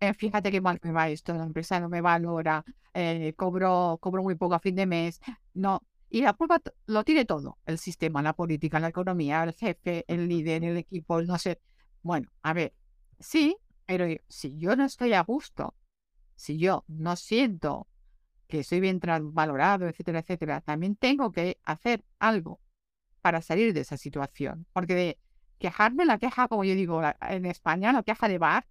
Eh, fíjate qué mal me va esto, la empresa no me valora, eh, cobro, cobro muy poco a fin de mes, no. Y la culpa lo tiene todo, el sistema, la política, la economía, el jefe, el líder, el equipo, no sé. Bueno, a ver, sí, pero si yo no estoy a gusto, si yo no siento que soy bien valorado, etcétera, etcétera, también tengo que hacer algo para salir de esa situación. Porque de quejarme, la queja, como yo digo en España, la queja de bar,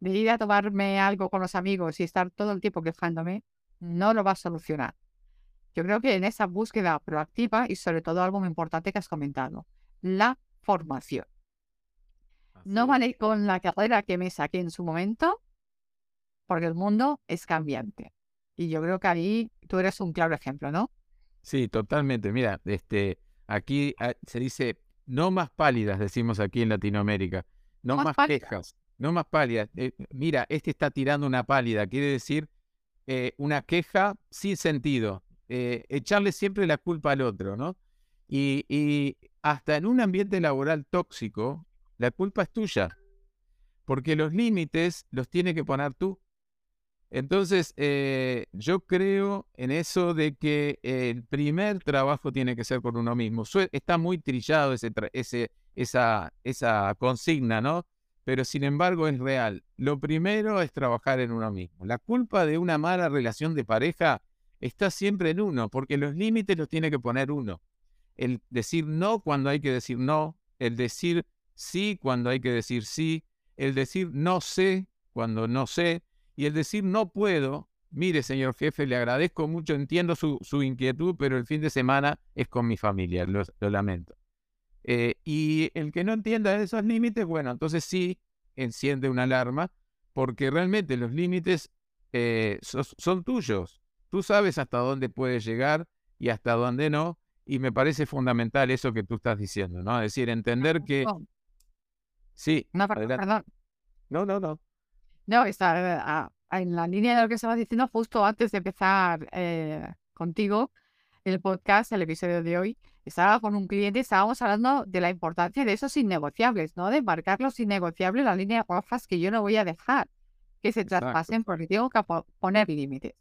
de ir a tomarme algo con los amigos y estar todo el tiempo quejándome, no lo va a solucionar. Yo creo que en esa búsqueda proactiva y sobre todo algo muy importante que has comentado, la formación. No vale con la carrera que me saqué en su momento, porque el mundo es cambiante. Y yo creo que ahí tú eres un claro ejemplo, ¿no? Sí, totalmente. Mira, este, aquí ah, se dice no más pálidas, decimos aquí en Latinoamérica. No, más, quejas, no más pálidas. Eh, mira, este está tirando una pálida, quiere decir eh, una queja sin sentido, eh, echarle siempre la culpa al otro, ¿no? Y, y hasta en un ambiente laboral tóxico, la culpa es tuya, porque los límites los tiene que poner tú. Entonces, eh, yo creo en eso de que el primer trabajo tiene que ser por uno mismo. Está muy trillado ese, esa consigna, ¿no? Pero sin embargo es real. Lo primero es trabajar en uno mismo. La culpa de una mala relación de pareja está siempre en uno, porque los límites los tiene que poner uno. El decir no cuando hay que decir no, el decir sí cuando hay que decir sí, el decir no sé cuando no sé, y el decir no puedo, mire señor jefe, le agradezco mucho, entiendo su, inquietud, pero el fin de semana es con mi familia, lo, lamento. Eh, y el que no entienda esos límites, bueno, entonces sí enciende una alarma, porque realmente los límites eh, son tuyos. Tú sabes hasta dónde puedes llegar y hasta dónde no, y me parece fundamental eso que tú estás diciendo, ¿no? Es decir, entender que... Sí. No, perdón. No, no, no. No, está eh, en la línea de lo que estabas diciendo justo antes de empezar eh, contigo el podcast, el episodio de hoy. Estaba con un cliente, estábamos hablando de la importancia de esos innegociables, ¿no? De marcar los innegociables, las líneas rojas que yo no voy a dejar que se traspasen porque tengo que poner límites.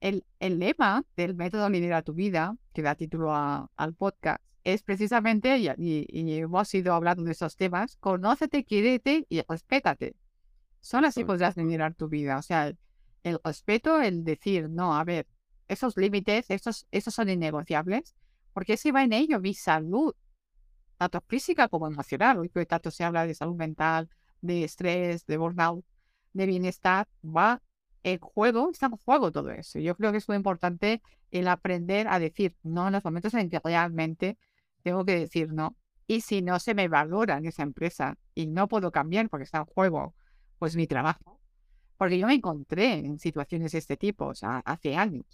El, el, lema del método Lidera tu vida, que da título al podcast, es precisamente, y, y, hemos ido hablando de esos temas, conócete, quiérete y respétate. Solo así podrás liderar tu vida. O sea, el, respeto, el decir, no, a ver, esos límites, esos, esos son innegociables, porque si va en ello mi salud, tanto física como emocional. Hoy que tanto se habla de salud mental, de estrés, de burnout, de bienestar, va en juego, está en juego todo eso. Yo creo que es muy importante el aprender a decir no en los momentos en que realmente tengo que decir no. Y si no se me valora en esa empresa y no puedo cambiar porque está en juego pues mi trabajo. Porque yo me encontré en situaciones de este tipo, o sea, hace años.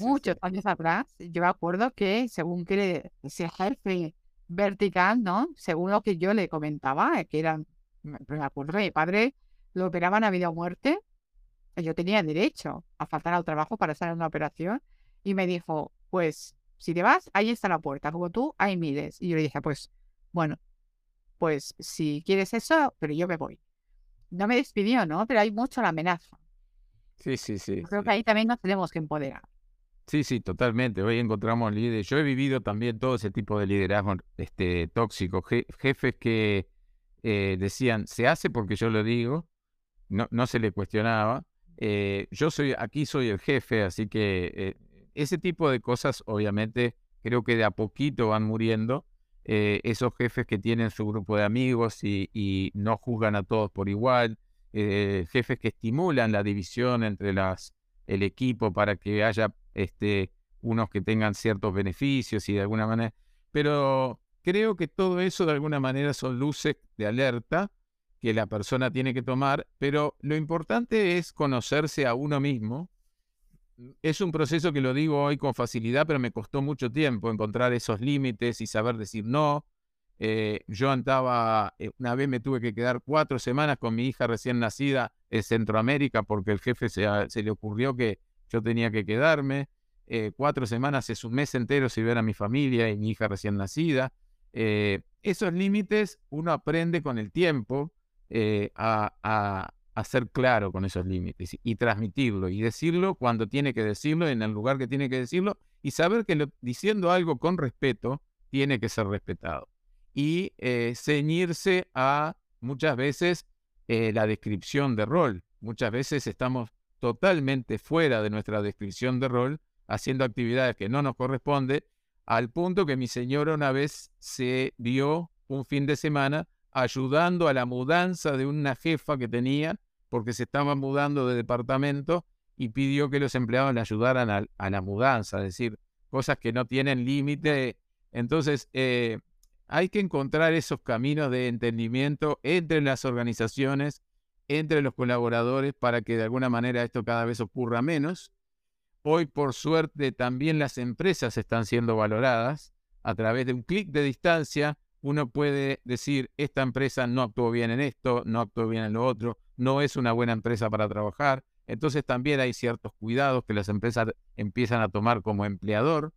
Muchos años atrás, yo me acuerdo que según que ese jefe vertical, ¿no? Según lo que yo le comentaba, que eran, me acuerdo, mi padre lo operaban a vida o muerte, yo tenía derecho a faltar al trabajo para estar en una operación, y me dijo, pues, si te vas, ahí está la puerta, como tú, ahí mires. Y yo le dije, pues, bueno, pues si quieres eso, pero yo me voy no me despidió, ¿no? Pero hay mucho la amenaza. Sí, sí, sí. Creo que ahí también nos tenemos que empoderar. Sí, sí, totalmente. Hoy encontramos líderes. Yo he vivido también todo ese tipo de liderazgo este, tóxico. jefes que eh, decían, se hace porque yo lo digo, no, no se le cuestionaba. Eh, yo soy, aquí soy el jefe, así que eh, ese tipo de cosas, obviamente, creo que de a poquito van muriendo. Eh, esos jefes que tienen su grupo de amigos y, no juzgan a todos por igual, eh, jefes que estimulan la división entre las, el equipo para que haya este, unos que tengan ciertos beneficios y de alguna manera. Pero creo que todo eso de alguna manera son luces de alerta que la persona tiene que tomar, pero lo importante es conocerse a uno mismo es un proceso que lo digo hoy con facilidad, pero me costó mucho tiempo encontrar esos límites y saber decir no. Eh, yo andaba, eh, una vez me tuve que quedar cuatro semanas con mi hija recién nacida en Centroamérica porque el jefe se, le ocurrió que yo tenía que quedarme. Eh, cuatro semanas es un mes entero si ver a mi familia y mi hija recién nacida. esos límites uno aprende con el tiempo a ser claro con esos límites y transmitirlo y decirlo cuando tiene que decirlo, en el lugar que tiene que decirlo y saber que diciendo algo con respeto tiene que ser respetado. Y eh, ceñirse a muchas veces eh, la descripción de rol. Muchas veces estamos totalmente fuera de nuestra descripción de rol, haciendo actividades que no nos corresponden, al punto que mi señora una vez se vio un fin de semana ayudando a la mudanza de una jefa que tenía, porque se estaba mudando de departamento y pidió que los empleados le ayudaran a, la mudanza, es decir, cosas que no tienen límite. Entonces, eh, hay que encontrar esos caminos de entendimiento entre las organizaciones, entre los colaboradores, para que de alguna manera esto cada vez ocurra menos. Hoy, por suerte, también las empresas están siendo valoradas a través de un clic de distancia uno puede decir, esta empresa no actuó bien en esto, no actuó bien en lo otro, no es una buena empresa para trabajar. Entonces también hay ciertos cuidados que las empresas empiezan a tomar como empleador.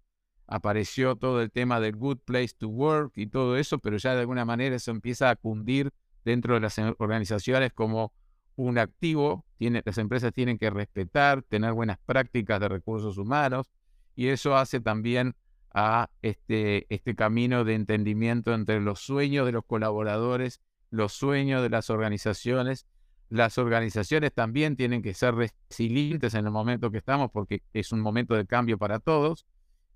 Apareció todo el tema del good place to work y todo eso, pero ya de alguna manera eso empieza a cundir dentro de las organizaciones como un activo. las empresas tienen que respetar, tener buenas prácticas de recursos humanos y eso hace también a este, este camino de entendimiento entre los sueños de los colaboradores, los sueños de las organizaciones. Las organizaciones también tienen que ser resilientes en el momento que estamos porque es un momento de cambio para todos.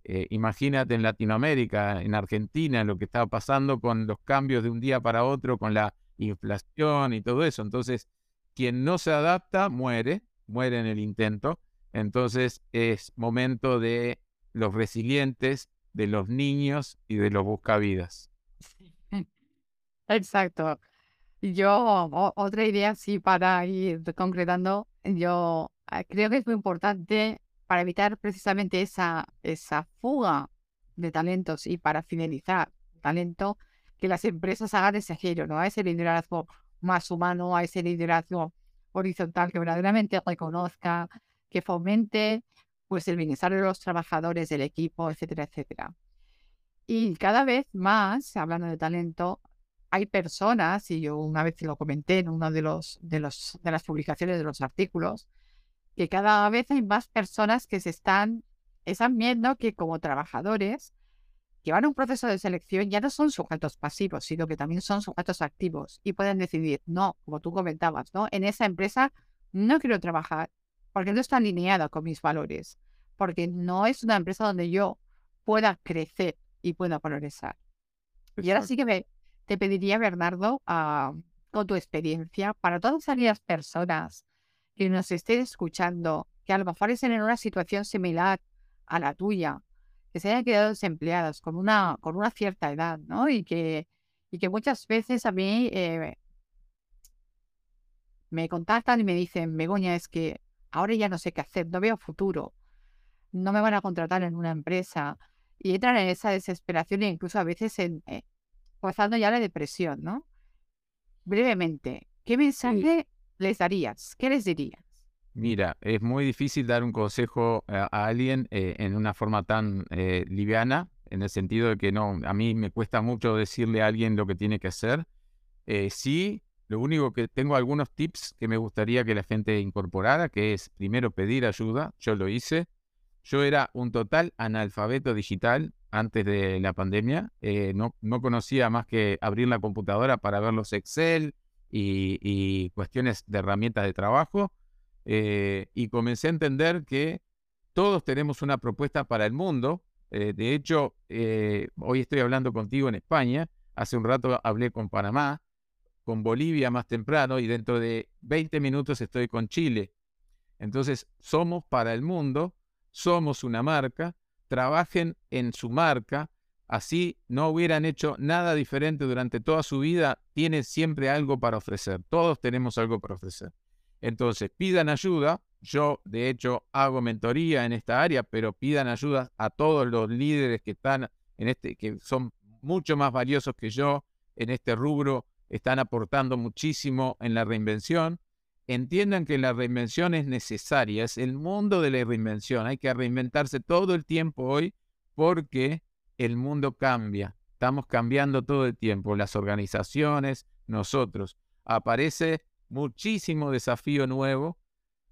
Eh, imagínate en Latinoamérica, en Argentina, lo que está pasando con los cambios de un día para otro, con la inflación y todo eso. Entonces, quien no se adapta muere, muere en el intento. Entonces, es momento de los resilientes, de los niños y de los buscavidas. Exacto. Yo, otra idea, sí, para ir concretando, yo ah, creo que es muy importante para evitar precisamente esa, esa fuga de talentos y para finalizar talento, que las empresas hagan ese giro, ¿no? A ese liderazgo más humano, a ese liderazgo horizontal que verdaderamente reconozca, que fomente pues el bienestar de los trabajadores, del equipo, etcétera, etcétera. Y cada vez más, hablando de talento, hay personas, y yo una vez lo comenté en una de, los, de, los, de las publicaciones de los artículos, que cada vez hay más personas que se están, están viendo que como trabajadores que van un proceso de selección ya no son sujetos pasivos, sino que también son sujetos activos y pueden decidir, no, como tú comentabas, ¿no? En esa empresa no quiero trabajar, porque no está alineada con mis valores, porque no es una empresa donde yo pueda crecer y pueda progresar. Y ahora sí que me, te pediría, Bernardo, ah, con tu experiencia, para todas aquellas personas que nos estén escuchando, que a lo mejor estén en una situación similar a la tuya, que se hayan quedado desempleadas con una, con una cierta edad, ¿no? Y que, y que muchas veces a mí eh, me contactan y me dicen, Begoña, es que ahora ya no sé qué hacer, no veo futuro, no me van a contratar en una empresa y entran en esa desesperación e incluso a veces en, eh, pasando ya la depresión, ¿no? Brevemente, ¿qué mensaje les darías? ¿Qué les dirías? Mira, es muy difícil dar un consejo a, alguien eh, en una forma tan eh, liviana, en el sentido de que no, a mí me cuesta mucho decirle a alguien lo que tiene que hacer. sí, lo único que tengo algunos tips que me gustaría que la gente incorporara, que es primero pedir ayuda, yo lo hice. Yo era un total analfabeto digital antes de la pandemia, eh, no, no, conocía más que abrir la computadora para ver los Excel y, cuestiones de herramientas de trabajo, eh, y comencé a entender que todos tenemos una propuesta para el mundo. Eh, de hecho, hoy estoy hablando contigo en España, hace un rato hablé con Panamá, con Bolivia más temprano y dentro de 20 minutos estoy con Chile. Entonces, somos para el mundo, somos una marca, trabajen en su marca, así no hubieran hecho nada diferente durante toda su vida, tienen siempre algo para ofrecer, todos tenemos algo para ofrecer. Entonces, pidan ayuda, yo de hecho hago mentoría en esta área, pero pidan ayuda a todos los líderes que están en este, que son mucho más valiosos que yo en este rubro están aportando muchísimo en la reinvención. Entiendan que la reinvención es necesaria, es el mundo de la reinvención. Hay que reinventarse todo el tiempo hoy porque el mundo cambia. Estamos cambiando todo el tiempo, las organizaciones, nosotros. Aparece muchísimo desafío nuevo.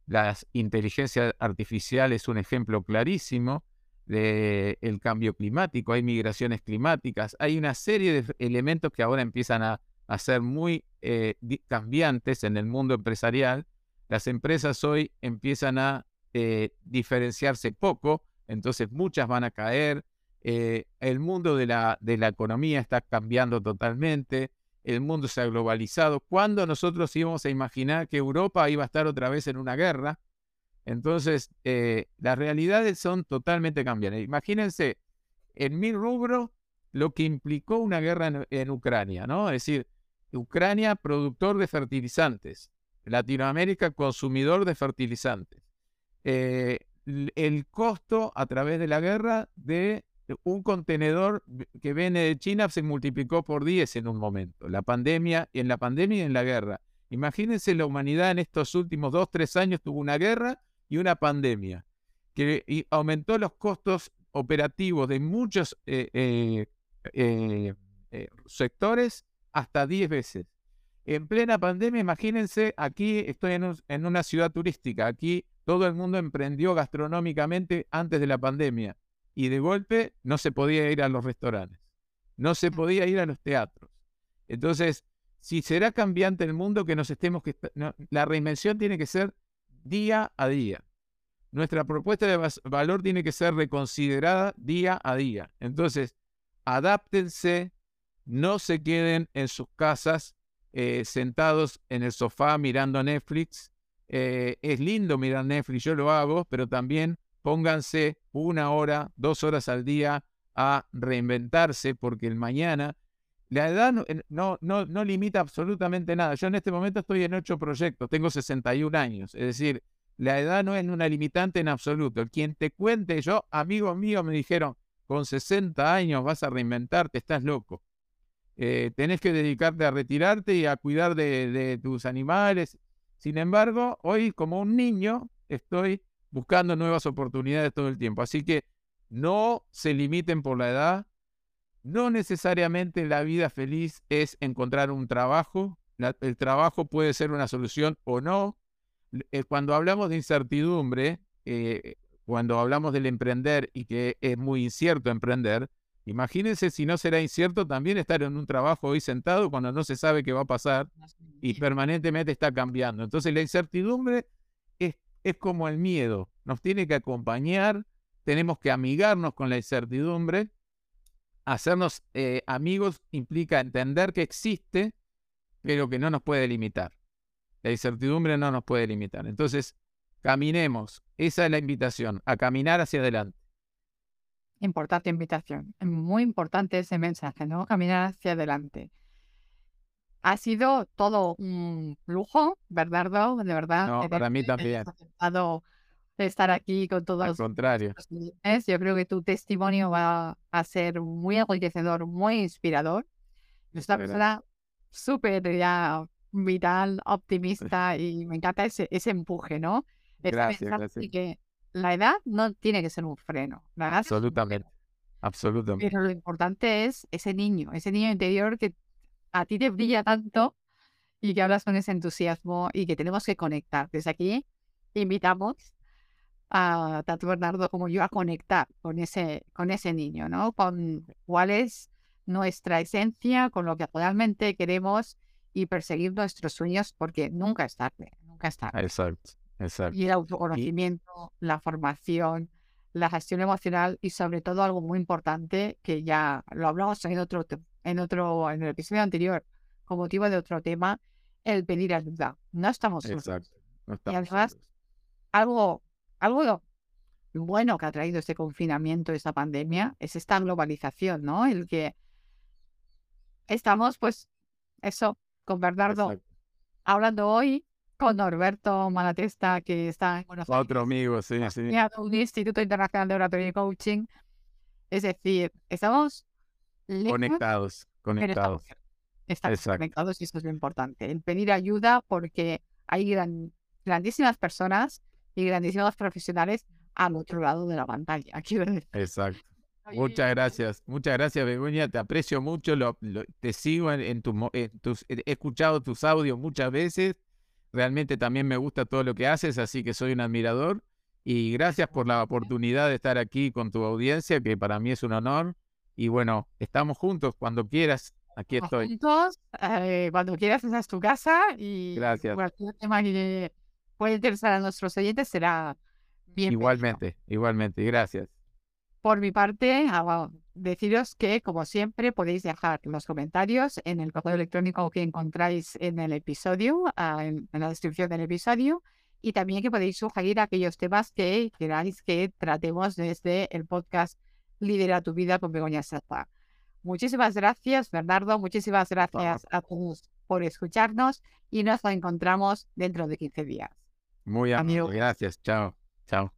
La inteligencia artificial es un ejemplo clarísimo del cambio climático, hay migraciones climáticas, hay una serie de elementos que ahora empiezan a a ser muy eh, cambiantes en el mundo empresarial, las empresas hoy empiezan a eh, diferenciarse poco, entonces muchas van a caer, eh, el mundo de la, de la economía está cambiando totalmente, el mundo se ha globalizado. ¿Cuándo nosotros íbamos a imaginar que Europa iba a estar otra vez en una guerra? Entonces, las realidades son totalmente cambiantes. Imagínense, en mi rubro, lo que implicó una guerra en, Ucrania, ¿no? Es decir, Ucrania productor de fertilizantes, Latinoamérica consumidor de fertilizantes. Eh, el costo a través de la guerra de un contenedor que viene de China se multiplicó por 10 en un momento. La pandemia, en la pandemia y en la guerra. Imagínense la humanidad en estos últimos dos, tres años tuvo una guerra y una pandemia que aumentó los costos operativos de muchos eh, eh, sectores hasta 10 veces. En plena pandemia, imagínense, aquí estoy en, en una ciudad turística, aquí todo el mundo emprendió gastronómicamente antes de la pandemia y de golpe no se podía ir a los restaurantes, no se podía ir a los teatros. Entonces, si será cambiante el mundo que nos estemos que la reinvención tiene que ser día a día. Nuestra propuesta de valor tiene que ser reconsiderada día a día. Entonces, adáptense, no se queden en sus casas eh, sentados en el sofá mirando Netflix. Eh, es lindo mirar Netflix, yo lo hago, pero también pónganse una hora, dos horas al día a reinventarse, porque el mañana, la edad no, no, no, limita absolutamente nada. Yo en este momento estoy en ocho proyectos, tengo 61 años, es decir, la edad no es una limitante en absoluto. Quien te cuente, yo, amigos míos me dijeron, con 60 años vas a reinventarte, estás loco. Eh, tenés que dedicarte a retirarte y a cuidar de, tus animales. Sin embargo, hoy como un niño estoy buscando nuevas oportunidades todo el tiempo. Así que no se limiten por la edad. No necesariamente la vida feliz es encontrar un trabajo. el trabajo puede ser una solución o no. Eh, cuando hablamos de incertidumbre, eh, cuando hablamos del emprender y que es muy incierto emprender, imagínense si no será incierto también estar en un trabajo hoy sentado cuando no se sabe qué va a pasar y permanentemente está cambiando. Entonces la incertidumbre es como el miedo, nos tiene que acompañar, tenemos que amigarnos con la incertidumbre. Hacernos eh, amigos implica entender que existe, pero que no nos puede limitar. La incertidumbre no nos puede limitar. Entonces, caminemos. Esa es la invitación, a caminar hacia adelante. Importante invitación. Muy importante ese mensaje, ¿no? Caminar hacia adelante. Ha sido todo un lujo, Bernardo, de verdad. No, para mí también. De estar aquí con todos. Al contrario. Yo creo que tu testimonio va a ser muy enriquecedor, muy inspirador. Es una persona súper ya vital, optimista y me encanta ese, ese empuje, ¿no? gracias, gracias. Que la edad no tiene que ser un freno. Absolutamente. Absolutamente. Pero lo importante es ese niño, ese niño interior que a ti te brilla tanto y que hablas con ese entusiasmo y que tenemos que conectar. Desde aquí invitamos a tanto Bernardo como yo a conectar con ese, con ese niño, ¿no? Con cuál es nuestra esencia, con lo que realmente queremos y perseguir nuestros sueños porque nunca es tarde, nunca es tarde. Exacto, exacto. Y el autoconocimiento, la formación, la gestión emocional y sobre todo algo muy importante que ya lo hablamos en otro en otro, en el episodio anterior, con motivo de otro tema, el pedir ayuda. No estamos Exacto. y además, algo, algo bueno que ha traído este confinamiento, esta pandemia, es esta globalización, ¿no? El que estamos, pues, eso, con Bernardo, hablando hoy con Norberto Malatesta, que está en Buenos Otro amigo, sí, sí. Un Instituto Internacional de Oratorio y Coaching. Es decir, estamos Conectados, conectados. Estamos conectados y eso es lo importante. El pedir ayuda porque hay grandísimas personas y grandísimos profesionales al otro lado de la pantalla. Exacto. Muchas gracias, muchas gracias Begoña, te aprecio mucho, lo, te sigo en, tus, he escuchado tus audios muchas veces, realmente también me gusta todo lo que haces, así que soy un admirador y gracias por la oportunidad de estar aquí con tu audiencia, que para mí es un honor y bueno, estamos juntos cuando quieras. Aquí estoy. Juntos, eh, cuando quieras, esa es tu casa y Gracias. cualquier tema que puede interesar a nuestros oyentes será bien. Igualmente, igualmente. Gracias. Por mi parte, deciros que, como siempre, podéis dejar los comentarios en el correo electrónico que encontráis en el episodio, ah, en, la descripción del episodio, y también que podéis sugerir aquellos temas que queráis que tratemos desde el podcast Lidera tu vida con Begoña Serpa. Muchísimas gracias, Bernardo. Muchísimas gracias a todos por escucharnos y nos encontramos dentro de 15 días. Muy amable. Gracias. Chao. Chao.